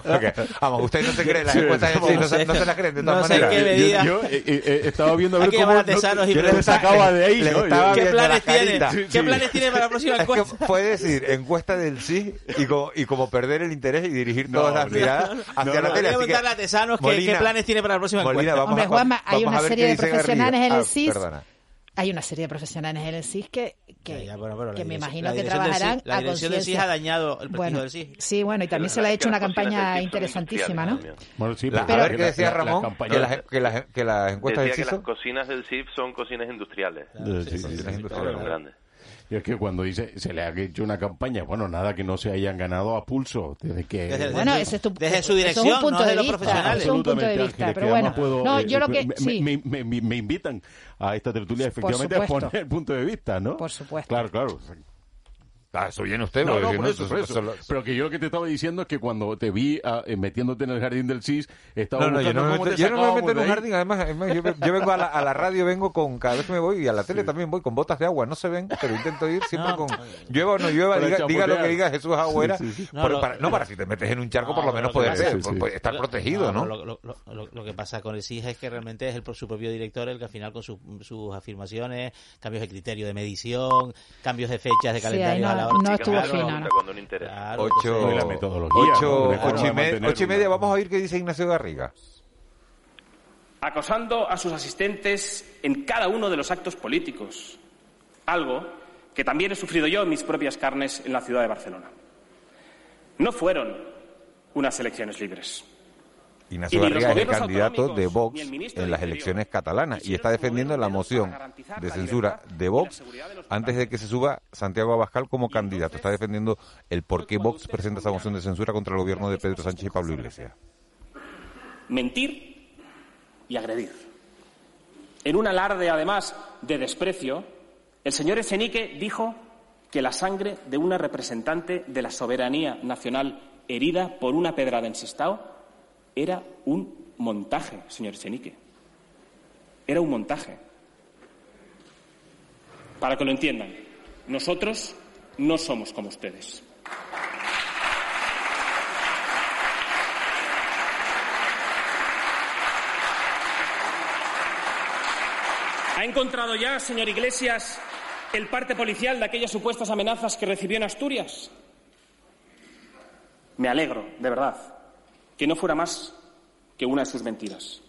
[LAUGHS] Vamos, usted no se cree, las encuestas de sí, no, se, no se las creen de todas no maneras. Sé qué medida. Yo, yo eh, eh, estaba viendo a ver cómo... No, yo les sacaba de ahí, [LAUGHS] ¿no? ¿Qué planes tiene? ¿Qué planes tiene para la próxima encuesta? Es que puede decir encuesta del sí y como, y como perder el interés y dirigir todas las miradas hacia la tele. Voy a preguntarle a Tesanos qué planes tiene para la próxima encuesta. Hombre, Juanma, hay una serie de profesionales en el CIS hay una serie de profesionales en el CIS que, que, me imagino que trabajarán la dirección del CIS ha dañado el prestigio del CIS. Sí, bueno, y también se le ha hecho una campaña interesantísima, ¿no? Bueno, sí, pero, a ver qué decía Ramón, que, las, que, las, que las encuestas decía del CIS que las cocinas del CIS son cocinas industriales. Claro, sí, sí, cocinas industriales. grandes. Y es que cuando dice se le ha hecho una campaña, bueno, nada que no se hayan ganado a pulso. Desde que. Desde- Bueno, desde- ese es tu- desde su eso es un dirección, punto no de de los vista, profesionales. eso es un punto de Absolutamente, vista, Ángeles, pero bueno, puedo, no, eh, yo lo me- que me, sí. me, me- me- me invitan a esta tertulia efectivamente a poner el punto de vista, ¿no? Por supuesto. Claro, claro. Ah, eso viene usted. No, no, por eso, por eso- Pero que yo lo que te estaba diciendo es que cuando te vi ah, eh, metiéndote en el jardín del CIS, estaba No, no, yo no, me buscando meto, cómo te yo no me meto en de un jardín. Además, además, yo, yo vengo a la, a la radio, vengo con. Cada vez que me voy y a la tele también voy con botas de agua. No se ven, pero intento ir siempre No, con. Llueva o no llueva, diga, diga lo que diga Jesús Agüera. Sí, sí, sí. por- No, lo- para, no, para si te metes en un charco, por lo No, menos poder ser, Sí, sí. estar protegido, ¿no? Lo, lo- lo- lo- lo que pasa con el SIG es que realmente es el, su propio director el que al final con sus- sus afirmaciones, cambios de criterio de medición, cambios de fechas de calendario no- estuvo claro, fino, ¿no? Cuando no interesa. claro, Ocho, y la metodología, ocho, ¿no? De ocho forma y, de me- mantener ocho y una- media. Vamos a oír qué dice Ignacio Garriga. acosando a sus asistentes en cada uno de los actos políticos, algo que también he sufrido yo en mis propias carnes en la ciudad de Barcelona. No fueron unas elecciones libres. Ignacio Garriga es el candidato de Vox en las elecciones catalanas y está defendiendo la moción de censura de Vox antes de que se suba Santiago Abascal como candidato. Está defendiendo el por qué Vox presenta esa moción de censura contra el gobierno de Pedro Sánchez y Pablo Iglesias. mentir y agredir. En un alarde, además, de desprecio, el señor Echenique dijo que la sangre de una representante de la soberanía nacional herida por una pedrada en Sestao era un montaje, señor Echenique. Era un montaje. Para que lo entiendan, nosotros no somos como ustedes. ¿Ha encontrado ya, señor Iglesias, el parte policial de aquellas supuestas amenazas que recibió en Asturias? Me alegro, de verdad, que no fuera más que una de sus mentiras.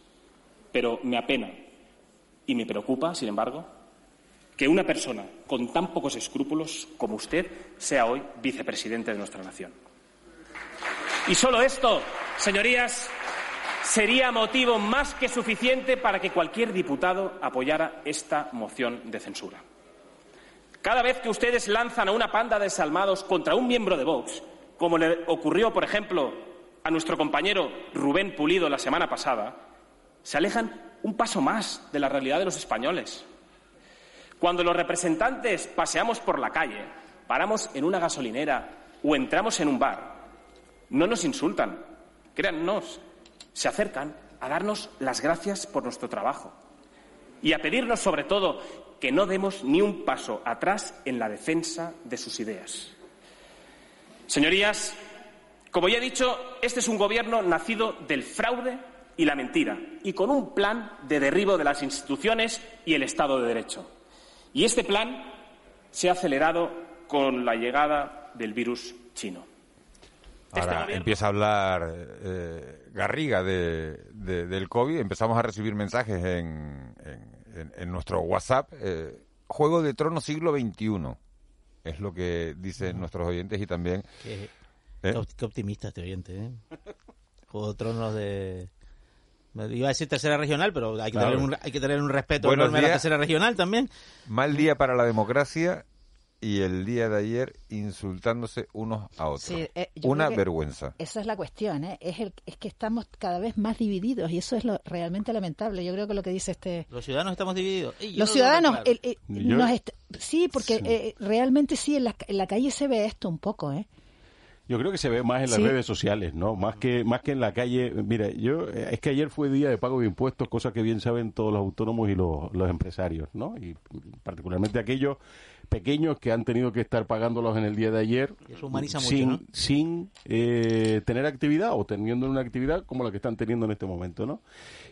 Pero me apena y me preocupa, sin embargo, que una persona con tan pocos escrúpulos como usted sea hoy vicepresidente de nuestra nación. Y solo esto, señorías, sería motivo más que suficiente para que cualquier diputado apoyara esta moción de censura. Cada vez que ustedes lanzan a una panda de desalmados contra un miembro de Vox, como le ocurrió, por ejemplo, a nuestro compañero Rubén Pulido la semana pasada, se alejan un paso más de la realidad de los españoles. Cuando los representantes paseamos por la calle, paramos en una gasolinera o entramos en un bar, no nos insultan, créannos, se acercan a darnos las gracias por nuestro trabajo y a pedirnos, sobre todo, que no demos ni un paso atrás en la defensa de sus ideas. Señorías, como ya he dicho, este es un gobierno nacido del fraude y la mentira y con un plan de derribo de las instituciones y el Estado de Derecho. Y este plan se ha acelerado con la llegada del virus chino. Ahora empieza a hablar eh, Garriga de, de- del COVID. Empezamos a recibir mensajes en, en- en- en nuestro WhatsApp. eh, Juego de Tronos siglo XXI. Es lo que dicen nuestros oyentes y también... Qué, ¿Eh? qué op- qué optimista este oyente, ¿eh? Juego de Tronos de... Iba a decir tercera regional, pero hay que, Claro. tener, un, hay que tener un respeto Buenos enorme a la tercera regional también. Mal día para la democracia y el día de ayer insultándose unos a otros. Sí, eh, Una vergüenza. Esa es la cuestión, ¿eh? es, el, es que estamos cada vez más divididos y eso es lo realmente lamentable. Yo creo que lo que dice este... Los ciudadanos estamos divididos. Los no lo ciudadanos, veo claro. el- el- Yo- nos est- sí, porque Sí. eh, realmente sí, en la, en la calle se ve esto un poco, ¿eh? Yo creo que se ve más en las Sí. redes sociales, ¿no? Más que más que en la calle. Mira, yo es que ayer fue día de pago de impuestos, cosa que bien saben todos los autónomos y los, los empresarios, ¿no? Y particularmente aquellos pequeños que han tenido que estar pagándolos en el día de ayer Y eso humaniza mucho, sin, ¿no? sin eh, tener actividad o teniendo una actividad como la que están teniendo en este momento, ¿no?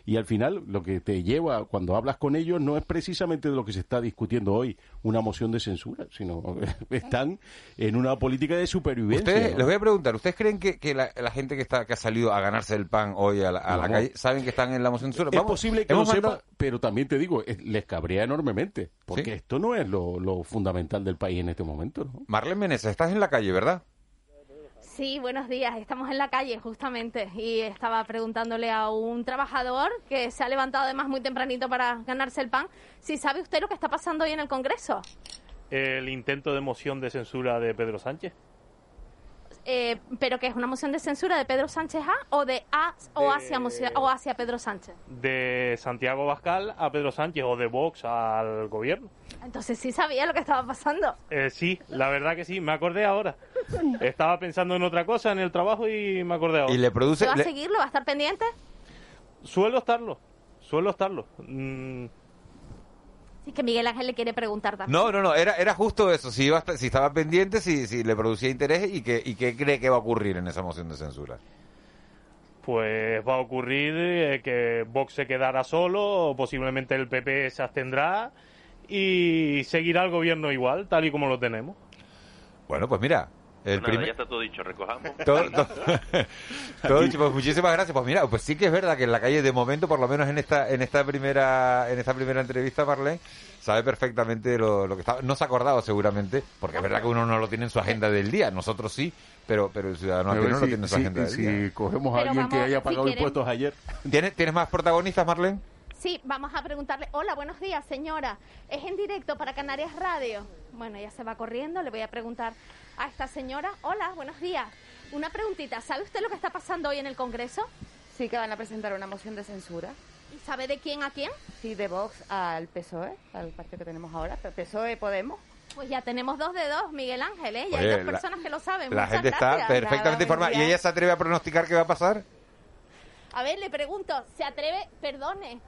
Y al final lo que te lleva cuando hablas con ellos no es precisamente de lo que se está discutiendo hoy, una moción de censura, sino [LAUGHS] están en una política de supervivencia. Ustedes, ¿no? les voy a preguntar, ¿ustedes creen que, que la, la gente que está que ha salido a ganarse el pan hoy a la, a la Vamos. calle saben que están en la moción de censura? Es Vamos, posible que lo sepa, pero también te digo, es- les cabrea enormemente, porque Sí. esto no es lo, lo fundamental del país en este momento, ¿no? Marlene Meneses, estás en la calle, ¿verdad? Sí, buenos días. Estamos en la calle justamente y estaba preguntándole a un trabajador que se ha levantado además muy tempranito para ganarse el pan si sabe usted lo que está pasando hoy en el Congreso. el intento de moción de censura de Pedro Sánchez. Eh, pero que es una moción de censura de Pedro Sánchez a o de a o hacia o hacia Pedro Sánchez. De Santiago Bascal a Pedro Sánchez o de Vox al gobierno. Entonces sí sabía lo que estaba pasando. Eh, sí, la verdad que sí, me acordé ahora. [LAUGHS] Estaba pensando en otra cosa en el trabajo y me acordé ahora. Y le produce. ¿Va a seguirlo? ¿Va a estar pendiente? Suelo estarlo, suelo estarlo. Mm, Sí, que Miguel Ángel le quiere preguntar también. No, no, no, era, era justo eso, si, iba, si estaba pendiente, si, si le producía interés y qué y qué cree que va a ocurrir en esa moción de censura. Pues va a ocurrir eh, que Vox se quedará solo, posiblemente el PP se abstendrá y seguirá el gobierno igual, tal y como lo tenemos. Bueno, pues mira, el Pues ya está todo dicho, recojamos. Todo, todo- [LAUGHS] todo dicho, pues muchísimas gracias. Pues mira, pues sí que es verdad que en la calle de momento, por lo menos en esta en esta primera en esta primera entrevista, Marlene sabe perfectamente lo, lo que estaba. No se ha acordado seguramente, porque es verdad que uno no lo tiene en su agenda del día. Nosotros sí, pero pero el ciudadano Pero aquí no si- lo tiene en su si- agenda del si día. cogemos a Pero alguien que haya si pagado quieren- impuestos ayer. ¿Tienes, ¿Tienes más protagonistas, Marlene? Sí, vamos a preguntarle. Hola, buenos días, señora. Es en directo para Canarias Radio. Bueno, ya se va corriendo. Le voy a preguntar a esta señora. Hola, buenos días. Una preguntita. ¿Sabe usted lo que está pasando hoy en el Congreso? Sí, que van a presentar una moción de censura. ¿Y sabe de quién a quién? Sí, de Vox al PSOE, al partido que tenemos ahora, PSOE Podemos. Pues ya tenemos dos de dos, Miguel Ángel, ¿eh? Y hay Oye, dos la- personas que lo saben. La Muchas gente está gracias. perfectamente informada. ¿Y ella se atreve a pronosticar qué va a pasar? A ver, le pregunto, ¿se atreve? Perdone.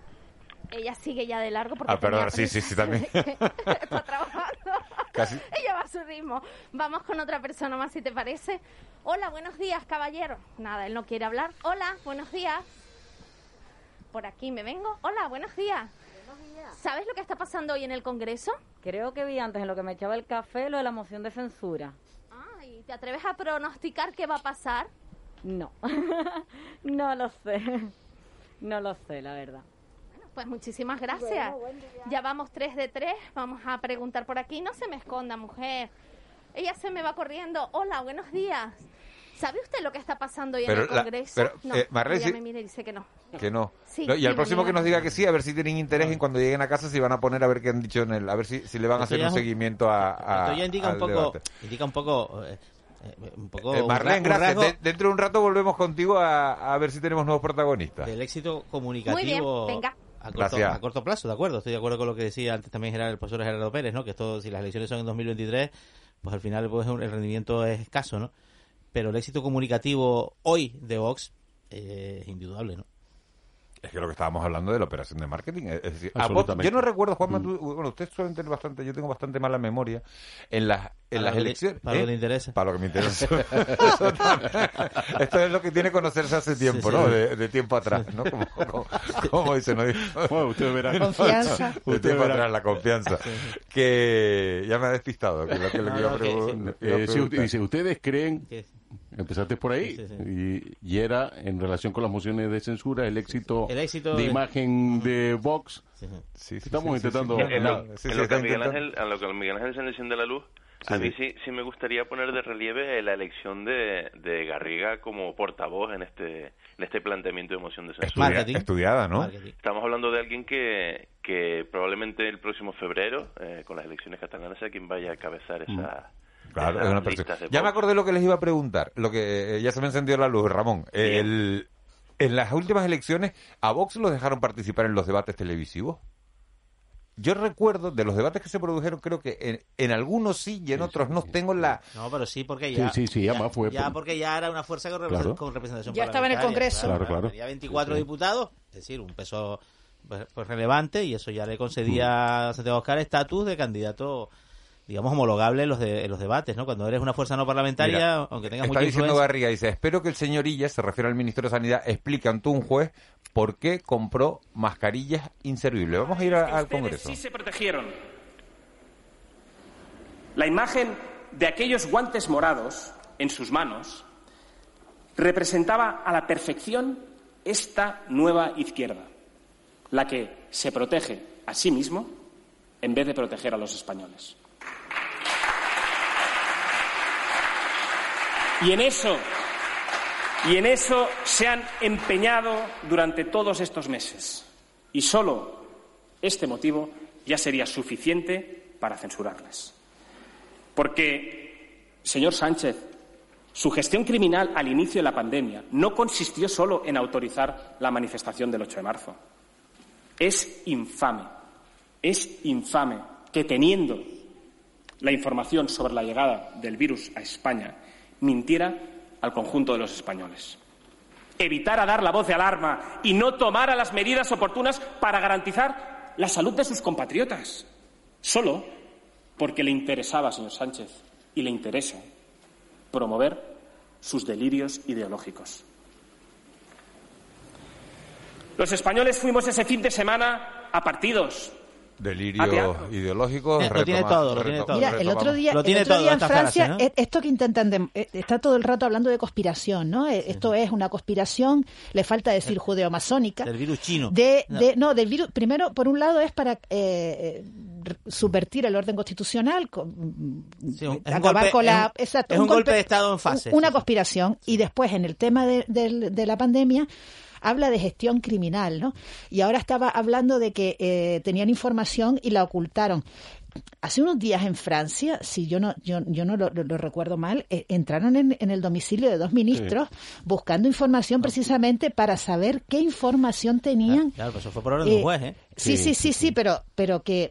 Ella sigue ya de largo porque Ah, perdón, sí, sí, sí, también. [LAUGHS] está trabajando. Casi. [LAUGHS] Ella va a su ritmo. Vamos con otra persona más, si te parece. Hola, buenos días, caballero. Nada, él no quiere hablar. Hola, buenos días. Por aquí me vengo. Hola, buenos días. ¿Sabes lo que está pasando hoy en el Congreso? Creo que vi antes en lo que me echaba el café lo de la moción de censura. Ah, ¿y te atreves a pronosticar qué va a pasar? No, [LAUGHS] no lo sé. No lo sé, la verdad. Pues muchísimas gracias. Ya vamos tres de tres. Vamos a preguntar por aquí. No se me esconda, mujer. Ella se me va corriendo. Hola, buenos días. ¿Sabe usted lo que está pasando hoy Pero en el la- Congreso? pero, no, eh, Marlene, ella sí- me mira y dice que no. Que no. Sí, No, y al próximo que nos diga que sí, a ver si tienen interés en cuando lleguen a casa si van a poner a ver qué han dicho en el, a ver si, si le van a hacer un seguimiento a, a- Esto ya indica un poco, debate. indica un poco, eh, eh, un poco Eh, un Marlene, ra- un gracias. De- dentro de un rato volvemos contigo a, a ver si tenemos nuevos protagonistas. del éxito Muy comunicativo bien, venga. A corto, a corto plazo, de acuerdo. Estoy de acuerdo con lo que decía antes también Gerardo- el profesor Gerardo Pérez, ¿no? Que esto, si las elecciones son en 2023, pues al final pues, el rendimiento es escaso, ¿no? Pero el éxito comunicativo hoy de Vox eh, es indudable, ¿no? Es que lo que estábamos hablando de la operación de marketing. Es decir, a vos- Absolutamente. yo no recuerdo, Juanma, Mm. tú- bueno, usted suelen tener bastante, yo tengo bastante mala memoria en las, en Para las que elecciones. para lo que ¿eh? le interesa. Para lo que me interesa. [LAUGHS] [LAUGHS] Esto es lo que tiene conocerse hace tiempo, sí. ¿no? De, de tiempo atrás, ¿no? Como, como, como dice, ¿no? Bueno, usted verá. Confianza. Usted verá. atrás, la confianza. Que ya me ha despistado. Que lo que, lo que iba a Eh, dice, ¿ustedes creen, ¿Qué? Empezaste por ahí, Y, y era en relación con las mociones de censura, el éxito, El éxito de de- imagen de Vox? Estamos intentando... En lo, no, en lo que a Miguel Ángel, a lo que a Miguel Ángel se enciende la luz, a mí sí, sí me gustaría poner de relieve la elección de, de Garriga como portavoz en este en este planteamiento de moción de censura. Estudia- estudiada, ¿no? Estamos hablando de alguien que, que probablemente el próximo febrero, eh, con las elecciones catalanas, sea quien vaya a cabezar esa... Claro, es una persona. Ya me acordé lo que les iba a preguntar. Lo que eh, ya se me encendió la luz, Ramón. El- en las últimas elecciones, ¿a Vox los dejaron participar en los debates televisivos? Yo recuerdo de los debates que se produjeron, creo que en, en algunos sí y en otros no. Tengo la. No, pero sí, porque ya. sí, sí, ya, además fue ya por- porque ya era una fuerza con, Claro. con representación Ya estaba en el Congreso. Claro, claro. Tenía 24 Sí, sí. diputados, es decir, un peso pues, pues, relevante y eso ya le concedía a Santiago Oscar estatus de candidato, digamos, homologable en los, de, en los debates, ¿no? Cuando eres una fuerza no parlamentaria, Mira, aunque tengas Está mucha diciendo influencia... Garriga, dice, espero que el señor Illa, se refiere al ministro de Sanidad, explique ante un juez por qué compró mascarillas inservibles. Vamos a ir a- al Ustedes Congreso. sí se protegieron. La imagen de aquellos guantes morados en sus manos representaba a la perfección esta nueva izquierda, la que se protege a sí mismo en vez de proteger a los españoles. Y en eso, y en eso se han empeñado durante todos estos meses. Y solo este motivo ya sería suficiente para censurarles. Porque, señor Sánchez, su gestión criminal al inicio de la pandemia no consistió solo en autorizar la manifestación del 8 de marzo. Es infame, es infame que teniendo la información sobre la llegada del virus a España mintiera al conjunto de los españoles. Evitara dar la voz de alarma y no tomara las medidas oportunas para garantizar la salud de sus compatriotas, solo porque le interesaba, señor Sánchez, y le interesa promover sus delirios ideológicos. Los españoles fuimos ese fin de semana a partidos, Delirio ideológico. Eh, lo tiene todo, lo tiene todo. Mira, el otro día, el otro día en Francia, esto que intentan, de, eh, está todo el rato hablando de conspiración, ¿no? Eh, esto es una conspiración, le falta decir judeo-masónica. Del virus chino. De, de, no. del virus, primero, por un lado es para eh, subvertir el orden constitucional, con, Sí, un- es un acabar golpe- con la... es un- exacto, es un golpe de Estado en fase. Una conspiración. Y después, en el tema de la pandemia, habla de gestión criminal, ¿no? Y ahora estaba hablando de que eh, tenían información y la ocultaron. Hace unos días en Francia, si yo no, yo, yo no lo, lo- lo recuerdo mal, eh, entraron en, en el domicilio de dos ministros buscando información precisamente para saber qué información tenían. Claro, pues eso fue por orden de un Eh, juez, ¿eh? Sí, sí, sí, sí, pero, pero que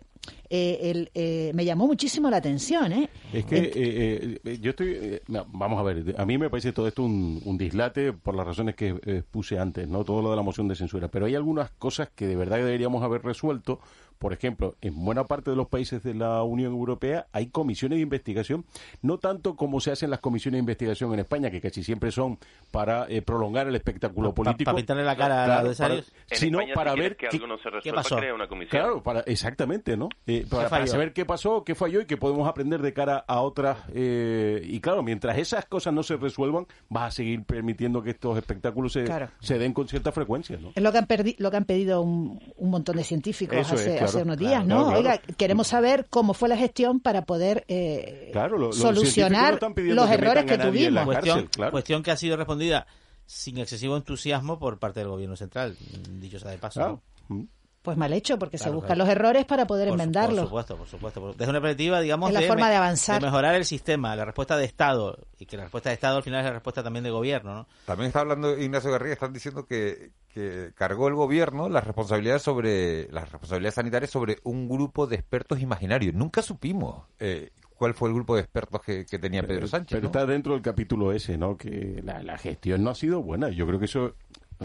eh, el, eh, me llamó muchísimo la atención, ¿eh? Es que yo estoy. no, vamos a ver, a mí me parece todo esto un, un dislate por las razones que puse antes, ¿no? Todo lo de la moción de censura. Pero hay algunas cosas que de verdad deberíamos haber resuelto. Por ejemplo, en buena parte de los países de la Unión Europea hay comisiones de investigación, no tanto como se hacen las comisiones de investigación en España, que casi siempre son para eh, prolongar el espectáculo Pa- pa- político. pa pintarle la cara a Claro, los adversarios. para- sino España, para ver que qué- algo no se ¿Qué resuelva, pasó? crea una comisión. Claro, para, exactamente, ¿no? Eh, para, para saber qué pasó, qué falló y qué podemos aprender de cara a otras. eh, y claro, mientras esas cosas no se resuelvan, vas a seguir permitiendo que estos espectáculos se, Claro. se den con cierta frecuencia, ¿no? Es lo que han, perdi- lo que han pedido un, un montón de científicos Eso es, hace, claro. Hace unos días, Claro, ¿no? claro, claro. Oiga, queremos saber cómo fue la gestión para poder eh, Claro, lo- los científicos no solucionar los que errores que tuvimos. cárcel. Cuestión, claro. cuestión que ha sido respondida sin excesivo entusiasmo por parte del gobierno central, dicho sea de paso. Claro. ¿no? Pues mal hecho, porque se buscan claro. los errores para poder Por enmendarlos. Por supuesto, por supuesto. Desde una perspectiva, digamos, Es la de, forma de avanzar. mejorar el sistema, la respuesta de Estado, y que la respuesta de Estado al final es la respuesta también de gobierno, ¿no? También está hablando Ignacio Garriga, están diciendo que, que cargó el gobierno las responsabilidades sobre las responsabilidades sanitarias sobre un grupo de expertos imaginarios. Nunca supimos eh, cuál fue el grupo de expertos que, que tenía Pedro Sánchez. Pero ¿no? está dentro del capítulo ese, ¿no? Que la, la gestión no ha sido buena. Yo creo que eso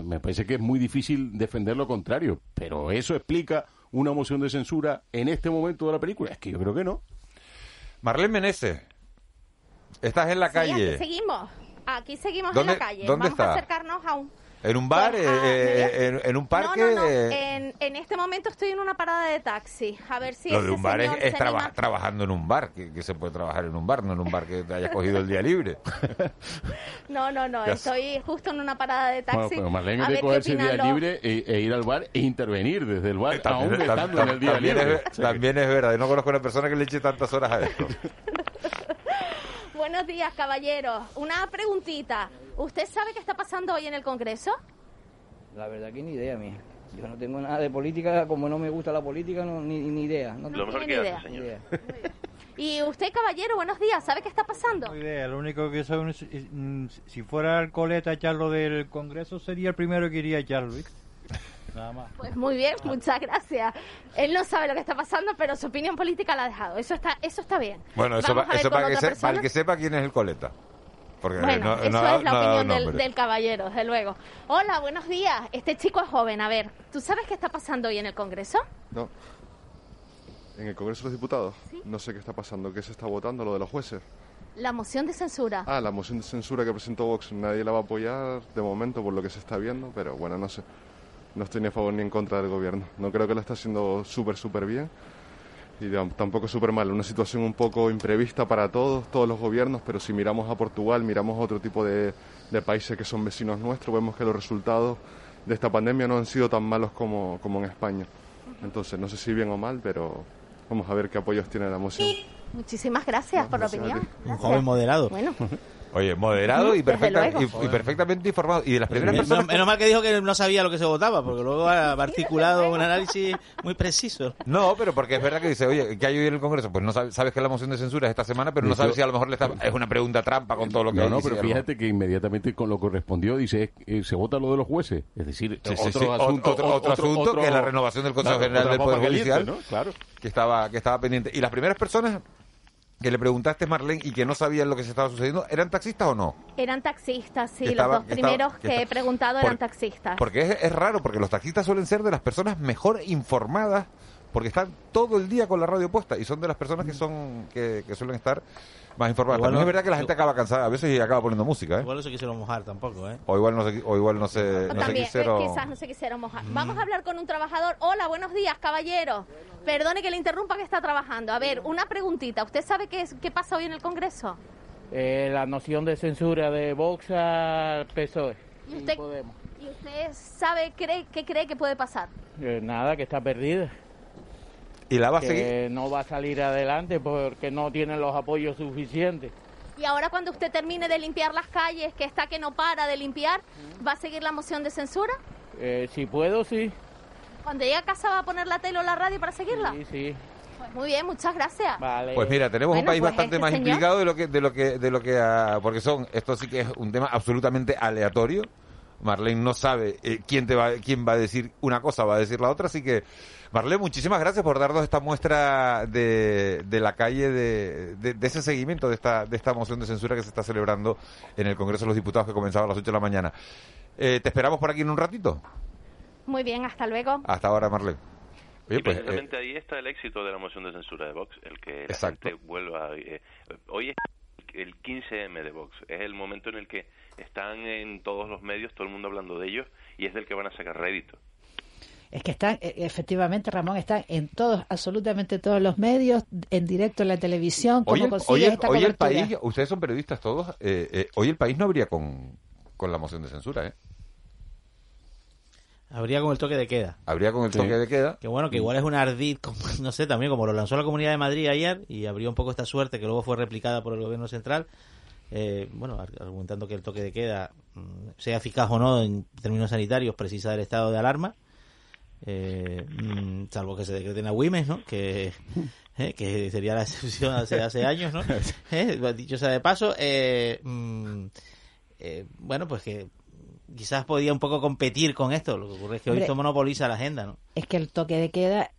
me parece que es muy difícil defender lo contrario. Pero eso explica una moción de censura en este momento de la película. Es que yo creo que no. Marlene Meneses, estás en la Sí, calle. aquí seguimos. Aquí seguimos en ¿Dónde- la calle. dónde Vamos a está? acercarnos a un... ¿En un bar? Pues, eh, ah, eh, mira. en, en un parque? No, no, no. eh, En, en este momento estoy en una parada de taxi. A ver si Lo de un bar es, es se traba- anima. trabajando en un bar, que, que se puede trabajar en un bar, no en un bar que te hayas cogido el día libre. [LAUGHS] No, no, no. Estoy justo en una parada de taxi. Bueno, de ver qué cogerse el día libre e, e ir al bar e intervenir desde el bar, aún También, estando en el día también libre. es, también es verdad, yo no conozco a una persona que le eche tantas horas a esto. [LAUGHS] Buenos días, caballeros. Una preguntita. ¿Usted sabe qué está pasando hoy en el Congreso? La verdad que ni idea, mía. Yo no tengo nada de política, como no me gusta la política, no, ni, ni idea. No Lo mejor tengo que ni hace, idea. señor. [LAUGHS] Y usted, caballero, buenos días. ¿Sabe qué está pasando? No idea, lo único que sé es, es, mm, si fuera el coleta a echarlo del Congreso sería el primero que iría a echarlo. Nada más. Pues muy bien, muchas gracias. Él no sabe lo que está pasando, pero su opinión política la ha dejado. Eso está, eso está bien. Bueno, eso, pa- eso para, que otra se- para el persona. que sepa quién es el coleta. Porque Bueno, no, eso no es la no opinión del, del caballero, desde luego. Hola, buenos días. Este chico es joven. A ver, ¿tú sabes qué está pasando hoy en el Congreso? No. En el Congreso de los Diputados. No sé qué está pasando. ¿Qué se está votando? Lo de los jueces. La moción de censura. Ah, la moción de censura que presentó Vox. Nadie la va a apoyar de momento por lo que se está viendo, pero bueno, no sé. No estoy ni a favor ni en contra del gobierno. No creo que lo está haciendo súper, súper bien. Y tam- tampoco súper mal. Una situación un poco imprevista para todos, todos los gobiernos, pero si miramos a Portugal, miramos a otro tipo de, de países que son vecinos nuestros, vemos que los resultados de esta pandemia no han sido tan malos como, como en España. Entonces, no sé si bien o mal, pero vamos a ver qué apoyos tiene la moción. Muchísimas gracias por la opinión. Un joven moderado. Bueno, [LAUGHS] Oye, moderado y, [LAUGHS] perfecta, y, y perfectamente informado. Y de las primeras Menos, personas... menos mal que dijo que no sabía lo que se votaba, porque luego ha articulado un análisis muy preciso. No, pero porque es verdad que dice, oye, ¿qué hay hoy en el Congreso? Pues no sabes, sabes que la moción de censura es esta semana, pero no sabes si a lo mejor le está... Es una pregunta trampa con todo lo que No, no, pero fíjate que inmediatamente con lo que respondió dice eh, se vota lo de los jueces. Es decir, Sí, sí, otro sí. asunto, otro, otro asunto otro- que es la renovación del Consejo Claro, General del Poder Judicial, ¿no? Claro. que estaba que estaba pendiente. Y las primeras personas que le preguntaste, Marlene, y que no sabían lo que se estaba sucediendo, ¿eran taxistas o no? Eran taxistas, sí, estaba- los dos estaba- primeros que que, he preguntado por- eran taxistas. Porque es, es raro, porque los taxistas suelen ser de las personas mejor informadas, porque están todo el día con la radio puesta y son de las personas que son que, que suelen estar más informadas. Igual También no- es verdad que la gente acaba cansada a veces y acaba poniendo música, ¿eh? Igual no se quisieron mojar tampoco, ¿eh? O igual no se, o igual no se, no se También, eh, quisieron... quizás no se quisieron mojar. Mm. Vamos a hablar con un trabajador. Hola, buenos días, caballero. Perdone que le interrumpa que está trabajando. A ver, una preguntita. ¿Usted sabe qué, es, qué pasa hoy en el Congreso? Eh, la noción de censura de Vox al PSOE. ¿Y usted, ¿y usted sabe cree, qué cree que puede pasar? Eh, nada, que está perdida. ¿Y la va a que seguir? no va a salir adelante porque no tiene los apoyos suficientes. Y ahora cuando usted termine de limpiar las calles, que está que no para de limpiar, ¿va a seguir la moción de censura? Eh, si puedo, sí. Cuando llegue a casa va a poner la tele o la radio para seguirla. Sí, sí. Pues muy bien, muchas gracias. Vale. Pues mira, tenemos un país pues bastante este más señor- implicado de lo que de lo que de lo que ah, porque son esto sí que es un tema absolutamente aleatorio. Marlene no sabe eh, quién te va quién va a decir una cosa, va a decir la otra, así que Marlene, muchísimas gracias por darnos esta muestra de, de la calle de, de- de ese seguimiento de esta de esta moción de censura que se está celebrando en el Congreso de los Diputados que comenzaba a las 8 de la mañana. Eh, te esperamos por aquí en un ratito. Muy bien, hasta luego. Hasta ahora, Marlene. Oye, y pues, eh, precisamente ahí está el éxito de la moción de censura de Vox, el que la Exacto. gente vuelva... eh, hoy es el 15M de Vox, es el momento en el que están en todos los medios, todo el mundo hablando de ellos, y es del que van a sacar rédito. Es que están, eh, efectivamente, Ramón, están en todos, absolutamente todos los medios, en directo en la televisión, Hoy cómo el, consiguen hoy el- esta hoy el país, ustedes son periodistas todos, eh, eh, hoy el país no habría con, con la moción de censura, ¿eh? Habría con el toque de queda. Habría con el toque de queda. Que bueno, que igual es un ardid, como- [LAUGHS] no sé, también como lo lanzó la Comunidad de Madrid ayer y habría un poco esta suerte que luego fue replicada por el gobierno central. eh, bueno, ar- argumentando que el toque de queda, mm, sea eficaz o no en términos sanitarios, precisa del estado de alarma. eh, mm, salvo que se decreten a Wimes, ¿no? Que, [LAUGHS] eh, que sería la excepción hace, hace años, ¿no? [LAUGHS] Eh, dicho sea de paso, eh, mm, eh, bueno, pues que quizás podía un poco competir con esto. Lo que ocurre es que hoy Hombre, esto monopoliza la agenda, ¿no? Es que el toque de queda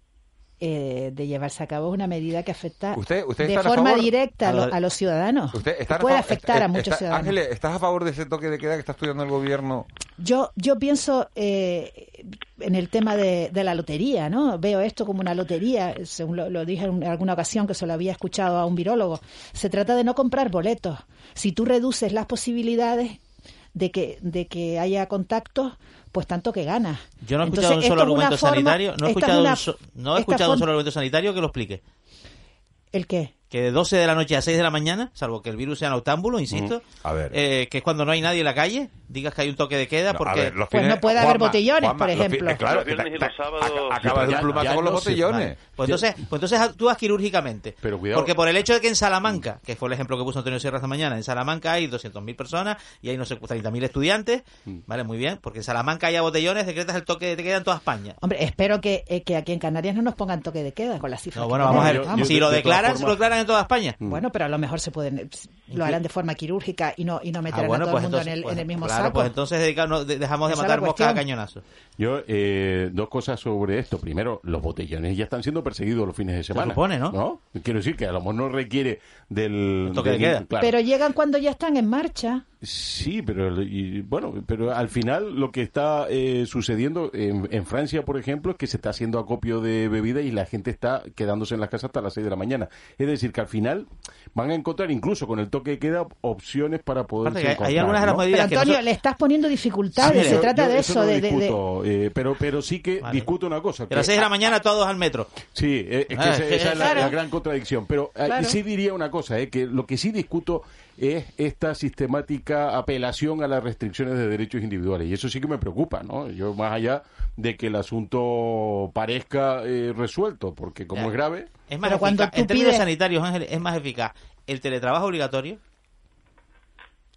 eh, de llevarse a cabo es una medida que afecta Usted- usted de está a forma favor- directa a, lo- a- los ciudadanos. Usted está puede a favor- afectar a está- muchos está- ciudadanos. Ángeles, ¿estás a favor de ese toque de queda que está estudiando el gobierno? Yo, yo pienso eh, en el tema de, de la lotería, ¿no? Veo esto como una lotería, según lo, lo dije en alguna ocasión que se lo había escuchado a un virólogo. Se trata de no comprar boletos. Si tú reduces las posibilidades de que, de que haya contactos, pues tanto que ganas. Yo no he Entonces, escuchado un solo es argumento forma- sanitario, no he escuchado, una- un, so- no he escuchado un solo argumento sanitario que lo explique. ¿El qué? Que de 12 de la noche a 6 de la mañana, salvo que el virus sea noctámbulo, insisto, A ver. eh, que es cuando no hay nadie en la calle, digas que hay un toque de queda No, porque... ver, Pues fines- no puede haber Juanma, botellones, Juanma, por ejemplo. eh, claro, Los viernes y los sábados... Acaba- acaba de un plumazo ya con los botellones. vale. Pues entonces, pues entonces actúas quirúrgicamente. Pero cuidado. Porque por el hecho de que en Salamanca, que fue el ejemplo que puso Antonio Sierra esta mañana, en Salamanca hay 200.000 personas y hay no sé 30.000 estudiantes, Mm. vale, muy bien, porque en Salamanca haya botellones, decretas el toque de queda en toda España. Hombre, espero que, eh, que aquí en Canarias no nos pongan toque de queda con las cifras. No, bueno, vamos a ver, si lo declaran, se lo declaran en toda España. Bueno, pero a lo mejor se pueden, lo harán de forma quirúrgica y no y no meterán Ah, bueno, a todo pues el mundo entonces, en, el, pues, en el mismo claro, pues entonces no, dejamos de Esa matar moscas a cañonazos. Yo, eh, dos cosas sobre esto. Primero, los botellones ya están siendo perseguidos los fines de semana. supone, ¿no? Quiero decir que a lo mejor no requiere del... toque de del- queda. claro. Pero llegan cuando ya están en marcha. Sí, pero y, bueno, pero al final lo que está eh, sucediendo en, en Francia, por ejemplo, es que se está haciendo acopio de bebida y la gente está quedándose en las casas hasta las 6 de la mañana. Es decir, que al final van a encontrar, incluso con el toque de queda, opciones para poder que hay- hay algunas de las ¿no? medidas Pero Antonio, le estás poniendo dificultades. Sí, se yo- trata yo de eso eso, no de, de- de- discuto, eh, pero, pero sí que Vale. discuto una cosa. Y a que- las 6 de la mañana todos al metro. Sí, eh, es que Ah, esa, esa es la, claro. la gran contradicción. Pero eh, Claro. sí diría una cosa, eh, que lo que sí discuto es esta sistemática apelación a las restricciones de derechos individuales. Y eso sí que me preocupa, ¿no? Yo más allá de que el asunto parezca eh, resuelto, porque como Ya. es grave... Es más Pero cuando tú en términos pides- sanitarios, Ángel, es más eficaz el teletrabajo obligatorio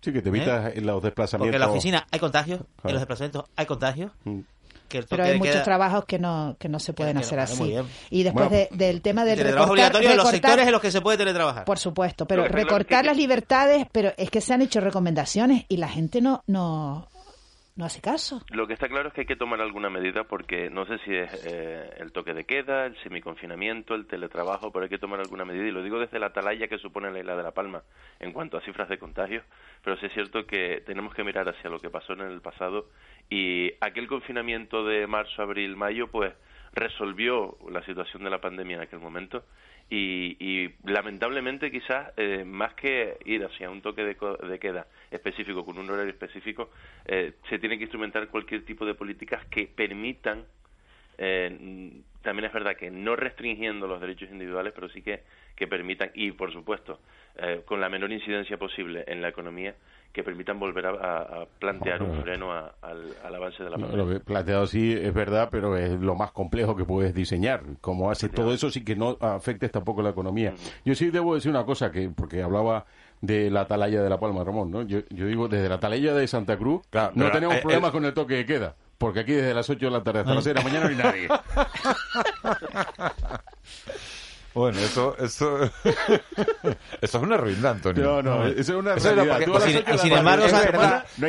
Sí, que te evitas ¿Eh? los desplazamientos. Porque en la oficina hay contagios, Claro. en los desplazamientos hay contagios. Mm. Que el Pero hay de muchos queda- trabajos que no que no se pueden que hacer así. Y después Bueno, de- del tema del teletrabajo recortar, obligatorio en los recortar- sectores en los que se puede teletrabajar. Por supuesto, pero claro recortar las libertades, pero es que se han hecho recomendaciones y la gente no no no hace caso. Lo que está claro es que hay que tomar alguna medida porque no sé si es eh, el toque de queda, el semiconfinamiento, el teletrabajo, pero hay que tomar alguna medida. Y lo digo desde la atalaya que supone la isla de La Palma en cuanto a cifras de contagios, pero sí es cierto que tenemos que mirar hacia lo que pasó en el pasado y aquel confinamiento de marzo, abril, mayo, pues resolvió la situación de la pandemia en aquel momento y, y lamentablemente quizás eh, más que ir hacia un toque de, de queda específico con un horario específico eh, se tiene que instrumentar cualquier tipo de políticas que permitan eh, también es verdad que no restringiendo los derechos individuales pero sí que, que permitan y por supuesto eh, con la menor incidencia posible en la economía que permitan volver a, a- a plantear un freno a- al, al avance de la No, pandemia. lo que planteado así es verdad, pero es lo más complejo que puedes diseñar. Como hace todo eso sin que no afectes tampoco la economía. Yo sí debo decir una cosa, que porque hablaba de la atalaya de La Palma, Ramón, ¿no? Yo, yo digo, desde la atalaya de Santa Cruz no pero, tenemos eh, problemas el- con el toque de queda. Porque aquí desde las 8 de la tarde hasta las 6 de la mañana no hay nadie. [LAUGHS] Bueno, eso, eso, [LAUGHS] eso es una ruindad, No, Antonio. no, eso es una realidad. sin- embargo, es Santa verdad, no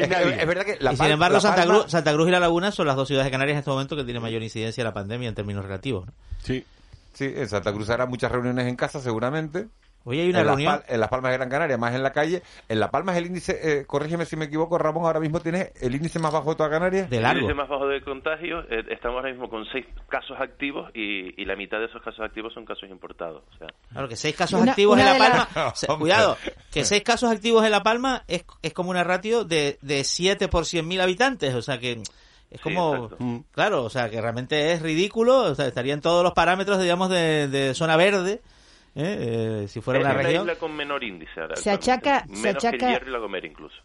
que- la y sin embargo, La Santa, Palma- Cruz, Santa Cruz y La Laguna son las dos ciudades de Canarias en este momento que tienen mayor incidencia de la pandemia en términos relativos. ¿no? Sí. Sí, en Santa Cruz hará muchas reuniones en casa, seguramente. Hoy hay una en Las reunión. En Las Palmas de Gran Canaria, más en la calle. En Las Palmas el índice, eh, corrígeme si me equivoco, Ramón, ahora mismo tienes el índice más bajo de toda Canarias. De El índice más bajo de contagios, eh, estamos ahora mismo con seis casos activos y, y la mitad de esos casos activos son casos importados. O sea, Claro, que seis casos Una- activos una en La Palma. se- [LAUGHS] cuidado, que seis casos activos en La Palma es, es como una ratio de, de 7 por 100.000 habitantes. O sea que es como. exacto. claro, o sea que realmente es ridículo. O sea, estarían todos los parámetros, digamos, de, de zona verde. ¿Eh? Eh, si fuera es una la región. isla con menor índice. Se achaca- se Menos que achaca- el Hierro y la Gomera incluso.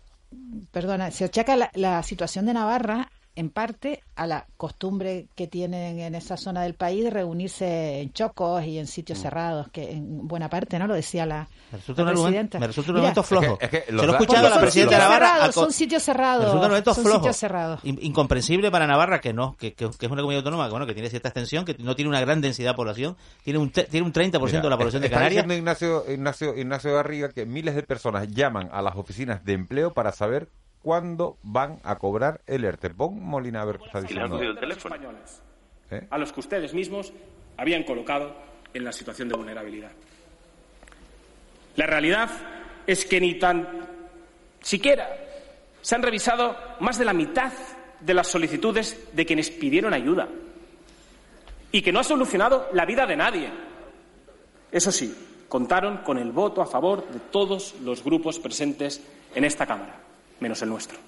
Perdona, se achaca la, la situación de Navarra en parte a la costumbre que tienen en esa zona del país de reunirse en chocos y en sitios cerrados, que en buena parte, ¿no? Lo decía la, Me resulta la un argumento- presidenta. me resulta un Mira, argumento flojo. Es que- es que Se lo he escuchado a la son presidenta de sitios Navarra. cerrados, son sitios Me cerrados. resulta un argumento son flojo. sitios cerrados. In- Incomprensible para Navarra que no, que, que- que es una comunidad autónoma que, bueno, que tiene cierta extensión, que no tiene una gran densidad de población, tiene un, tiene un 30% de la población de Canarias. diciendo Ignacio, Ignacio, Ignacio Garriga que miles de personas llaman a las oficinas de empleo para saber cuándo van a cobrar el ERTE. Pon Molina a ver qué está diciendo. ¿Eh? a los que ustedes mismos habían colocado en la situación de vulnerabilidad. La realidad es que ni tan siquiera se han revisado más de la mitad de las solicitudes de quienes pidieron ayuda y que no ha solucionado la vida de nadie. Eso sí, contaron con el voto a favor de todos los grupos presentes en esta Cámara, menos el nuestro.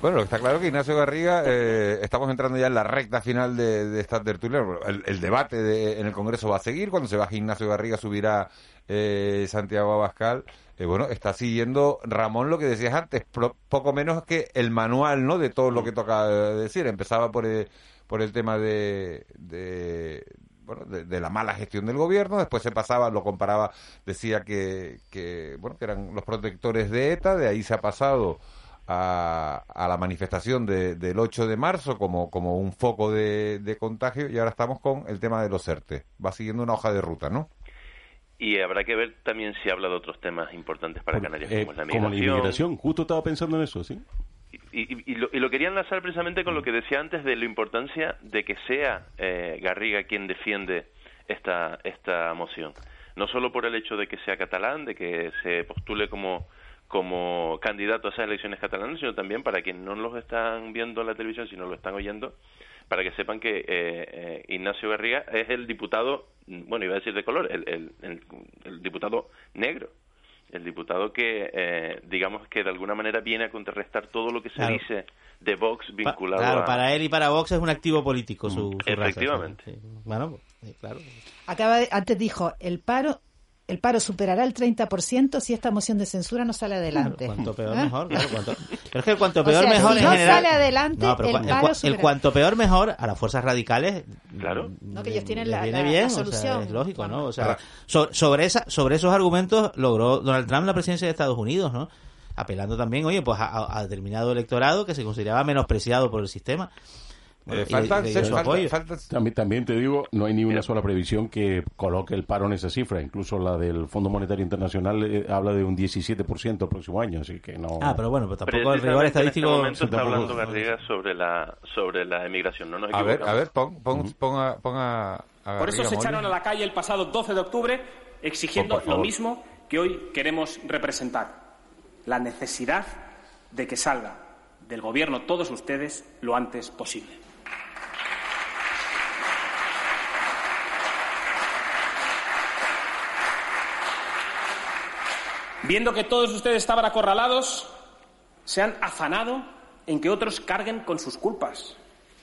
Bueno, está claro que Ignacio Garriga, eh, estamos entrando ya en la recta final de, de esta tertulia. El, debate de- en el Congreso va a seguir. Cuando se baje Ignacio Garriga, subirá eh, Santiago Abascal. Eh, bueno, está siguiendo Ramón lo que decías antes, poco menos que el manual ¿no? de todo lo que toca eh, decir. Empezaba por por el tema de, bueno, de, de la mala gestión del gobierno, después se pasaba, lo comparaba, decía que, que, bueno, que eran los protectores de ETA, de ahí se ha pasado a, a la manifestación de- del 8 de marzo como, como un foco de, de contagio y ahora estamos con el tema de los ERTE. Va siguiendo una hoja de ruta, ¿no? Y habrá que ver también si habla de otros temas importantes para Canarias, Eh, como es la como la migración. inmigración, justo estaba pensando en eso, ¿sí? Y, y- lo, y lo quería enlazar precisamente con lo que decía antes de la importancia de que sea eh, Garriga quien defiende esta, esta moción. No solo por el hecho de que sea catalán, de que se postule como, como candidato a esas elecciones catalanas, sino también para quienes no los están viendo en la televisión, sino lo están oyendo, para que sepan que eh, eh, Ignacio Garriga es el diputado, bueno, iba a decir de color, el- el diputado negro el diputado que, eh, digamos que de alguna manera viene a contrarrestar todo lo que se Claro. dice de Vox vinculado Claro, a... para él y para Vox es un activo político su, Efectivamente. sí. Bueno, sí, claro. Acaba de- antes dijo, el paro el paro superará el 30% si esta moción de censura no sale adelante. Cuanto peor ¿Ah? mejor, claro, cuanto- [LAUGHS] Pero es que el cuanto O peor sea, mejor si en no general... sale adelante, No, pero el paro cuanto peor mejor a las fuerzas radicales Claro. No, que ellos tienen la, viene la- bien, la o sea, solución. es lógico, ¿no? O sea, so- sobre esa, sobre esos argumentos logró Donald Trump la presidencia de Estados Unidos, ¿no? Apelando también, oye, pues a determinado electorado que se consideraba menospreciado por el sistema. Bueno, Eh, y. También, también te digo, no hay ni una sola previsión que coloque el paro en esa cifra. Incluso la del Fondo Monetario Internacional eh, habla de un 17% el próximo año, así que no. Ah, pero bueno, pues tampoco el rigor En estadístico... este momento está tampoco- hablando Garriga sobre la, sobre la emigración. No nos A ver, a ver, pon, pon, ponga, ponga a Por eso se echaron a la calle el pasado 12 de octubre exigiendo lo mismo que hoy queremos representar. La necesidad de que salga del gobierno todos ustedes lo antes posible. Viendo que todos ustedes estaban acorralados, se han afanado en que otros carguen con sus culpas,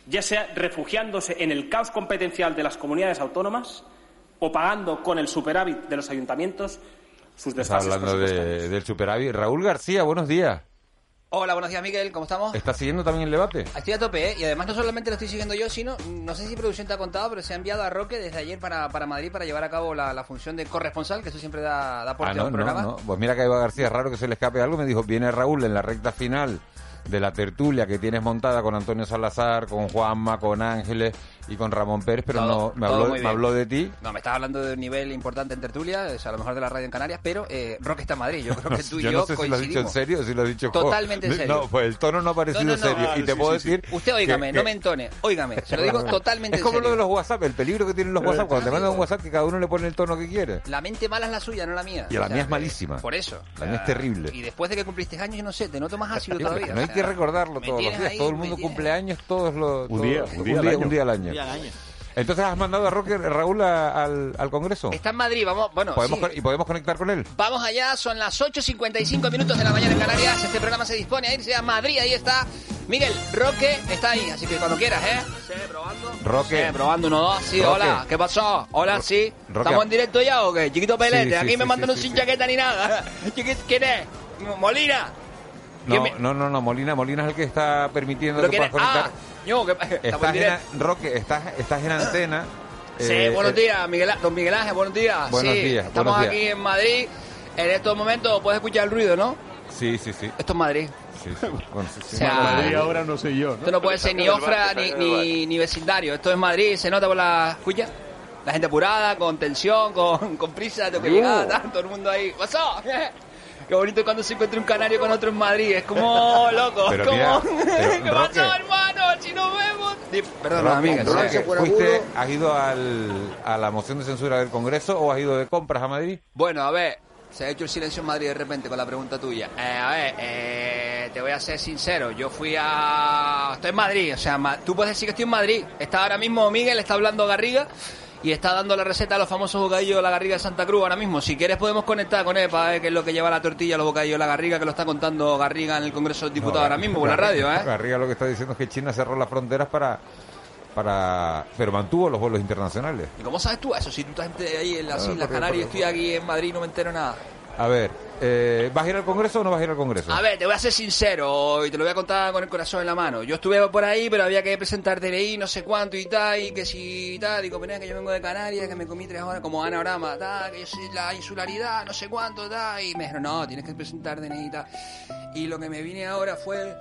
ya sea refugiándose en el caos competencial de las comunidades autónomas o pagando con el superávit de los ayuntamientos sus Está desfases hablando de, del superávit. Raúl García, buenos días. Hola, buenos días Miguel, ¿cómo estamos? ¿Estás siguiendo también el debate? Estoy a tope, ¿eh? Y además no solamente lo estoy siguiendo yo, sino, no sé si producción te ha contado, pero se ha enviado a Roque desde ayer para, para Madrid para llevar a cabo la, la función de corresponsal, que eso siempre da, da aporte Ah, no, no, programa. no. Pues mira que a Eva García raro que se le escape algo. Me dijo, viene Raúl en la recta final de la tertulia que tienes montada con Antonio Salazar, con Juanma, con Ángeles y con Ramón Pérez, pero Todo- no me habló, me de ti. No, me estás hablando de un nivel importante en tertulia, es a lo mejor de la radio en Canarias, pero eh, Roque está en Madrid. Yo [LAUGHS] creo que tú y yo, no sé si lo has dicho en coincidimos. serio o si lo has dicho Totalmente en serio. No, pues el tono no ha parecido No, no, no. serio. y te Sí, puedo sí, sí. decir. Usted óigame, que- no me entone, óigame, se lo digo [LAUGHS] totalmente Es en como lo serio. de los WhatsApp, el peligro que tienen los WhatsApp cuando te mandan un WhatsApp que cada uno le pone el tono que quiere. La mente mala es la suya, no la mía. Y la O sea, mía es malísima. Por eso. La mía es terrible. Y después de que cumpliste años, yo no sé, te noto más ácido [LAUGHS] todavía. no hay que recordarlo todos los días. Todo el mundo cumple años, todos los. Un día, todos- un día al año. Un día al año. Entonces has mandado a Roque Raúl a- al, al Congreso. Está en Madrid, vamos, bueno, ¿Podemos sí. con- ¿Y podemos conectar con él? Vamos allá, son las 8.55 minutos de la mañana en Canarias. Este programa se dispone a irse a Madrid, ahí está. Miguel Roque está ahí, así que cuando quieras, ¿eh? Sí, probando. Roque. Sí, probando uno, dos. Sí, Roque. hola, ¿qué pasó? Hola, sí. Roque. ¿Estamos en directo ya o qué? Chiquito Pelete, Sí, sí, aquí sí, me sí, mandan sí, sin sí. chaqueta ni nada. [LAUGHS] ¿Quién es? Molina. No, no, no, no, Molina, Molina es el que está permitiendo ¿Pero que puedas conectar. Ah, yo, que estás en. Roque, estás, estás en antena. Sí, eh, buenos eh, días, Miguel, don Miguel Ángel, buenos días. Buenos sí, días, Estamos buenos aquí días. en Madrid. En estos momentos puedes escuchar el ruido, ¿no? Sí, sí, sí. Esto es Madrid. Sí, sí. [LAUGHS] Bueno, sí, sí. O sea, Madrid ahora no sé yo, ¿no? Esto no puede ser ni Ofra ni, ni, ni vecindario. Esto es Madrid, se nota por la escucha. La gente apurada, con tensión, con, [LAUGHS] con prisa, tengo que llegar, tal, [LAUGHS] todo el mundo ahí. ¿Qué pasó? Qué bonito cuando se encuentra un canario con otro en Madrid. Es como [LAUGHS] loco. Pero es como... mira, [LAUGHS] pero, ¿Qué pasó, Roque. hermano? Si nos vemos. Perdón, Roque, amiga. Roque, ¿fuiste, ¿Has ido al, a la moción de censura del Congreso o has ido de compras a Madrid? Bueno, a ver, se ha hecho el silencio en Madrid de repente con la pregunta tuya. Eh, a ver, eh, te voy a ser sincero, yo fui a... Estoy en Madrid, o sea, ma- tú puedes decir que estoy en Madrid. Está ahora mismo Miguel, está hablando Garriga y está dando la receta a los famosos bocadillos de la Garriga de Santa Cruz ahora mismo. Si quieres podemos conectar con él para ver qué es lo que lleva la tortilla, los bocadillos de la Garriga, que lo está contando Garriga en el Congreso de Diputados ahora mismo por la radio, ¿eh? Garriga lo que está diciendo es que China cerró las fronteras para, para pero mantuvo los vuelos internacionales. ¿Y cómo sabes tú eso? Si tú estás ahí en las Islas Canarias y estoy aquí en Madrid y no me entero nada. A ver, eh, ¿vas a ir al Congreso o no vas a ir al Congreso? A ver, te voy a ser sincero y te lo voy a contar con el corazón en la mano. Yo estuve por ahí, pero había que presentar DNI, no sé cuánto y tal, y que si tal. Digo, mira, que yo vengo de Canarias, que me comí tres horas como Anorama, tal, que yo soy la insularidad, no sé cuánto, tal. Y me dijeron, no, tienes que presentar DNI y tal. Y lo que me vine ahora fue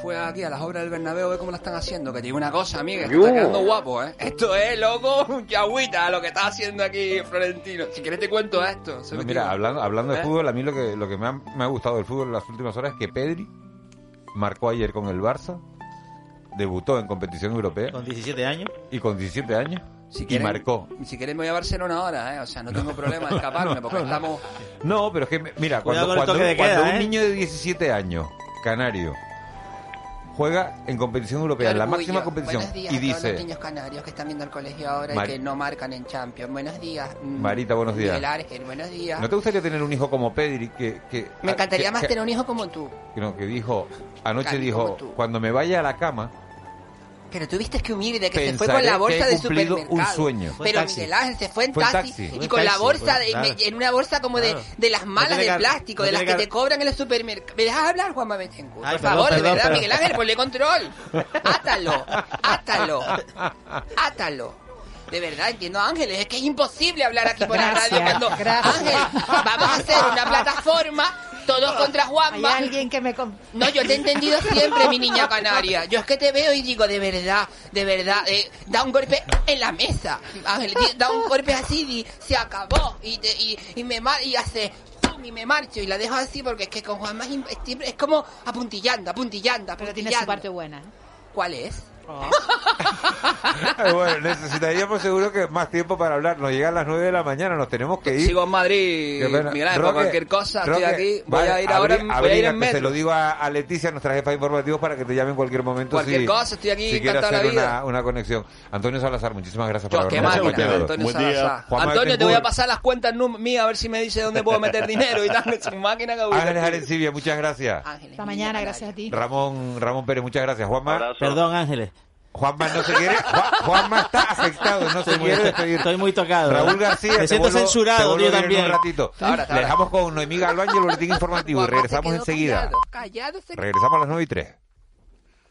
fue aquí a las obras del Bernabéu, ve cómo la están haciendo. Que te digo una cosa, amiga, está quedando guapo, ¿eh? Esto es, loco, un agüita lo que está haciendo aquí Florentino. Si quieres te cuento esto. se No, mira, hablando, hablando de ¿Eh? fútbol, a mí lo que, lo que me, ha, me ha gustado del fútbol en las últimas horas es que Pedri marcó ayer con el Barça, debutó en competición europea. Con 17 años. Y con 17 años. Si y quieres- marcó. Si quieres me voy a Barcelona ahora, ¿eh? O sea, no tengo problema en escaparme porque [LAUGHS] no, no. estamos... No, pero es que, mira, cuando, cuando- cuando un ¿eh? niño de 17 años, canario, juega en competición europea, en la máxima competición, Buenos días y a todos los dice, niños canarios que están viendo el colegio ahora Mari- y que no marcan en Champions. Buenos días. mm, Marita, buenos días. Miguel Ángel, buenos días. ¿no te gustaría tener un hijo como Pedri que... que Me encantaría que- más que- tener un hijo como tú. que no, que dijo, anoche Cali, dijo, cuando me vaya a la cama, Pero tuviste que humilde, que se fue con la que bolsa de cumplido un supermercado. sueño. Fue Pero taxi. Miguel Ángel se fue en Fue taxi, taxi. y con la bolsa, de, claro. en una bolsa como de, Claro. de las malas de plástico, no de las que que- te cobran en el supermercado. ¿Me dejas hablar, Juanma Betancourt? Ay, Por perdón, favor, de verdad, perdón. Miguel Ángel, ponle control. Átalo, átalo, átalo. de verdad, entiendo Ángeles, es que es imposible hablar aquí por la radio cuando gracias. Ángel, vamos a hacer una plataforma todos contra Juanma. Hay alguien que me... No, yo te he entendido [LAUGHS] siempre, mi niña canaria. Yo es que te veo y digo, de verdad, de verdad, eh, da un golpe en la mesa. Ángel, da un golpe así y se acabó. Y, te- y, y me mar y hace y me marcho y la dejo así porque es que con Juanma es, es siempre- es como apuntillando, apuntillando, Pero apuntillando. tiene su parte buena. ¿eh? ¿Cuál es? [LAUGHS] bueno, necesitaríamos seguro que más tiempo para hablar. Nos llegan las 9 de la mañana, nos tenemos que ir. Sigo en Madrid, Roque, cualquier cosa, estoy aquí, voy vale, a ir ahora, abrí- en- voy a ir en abrígate, Se metro. lo digo a, a Leticia, nuestra jefa de informativos, para que te llame en cualquier momento. Cualquier si, cosa, estoy aquí si quiere encantado hacer de la vida. una, una conexión. Antonio Salazar, muchísimas gracias por Yo, habernos acompañado. Antonio Salazar. Antonio, te voy a pasar las cuentas mías a ver si me dice dónde puedo meter dinero y tal. Una máquina que Ángeles Arencibia, muchas gracias. Hasta mañana, gracias a ti. Ramón, Ramón Pérez, muchas gracias. Juanma. Perdón, Ángeles. Juanma no se quiere. Juan- Juanma está afectado, no se quiere despedir. estoy muy tocado. Raúl García, Me siento vuelvo- censurado, en también. Un ratito. Ahora, Le dejamos con Noemí Galván y el boletín informativo y regresamos enseguida. Callado se Regresamos a las 9 y 3.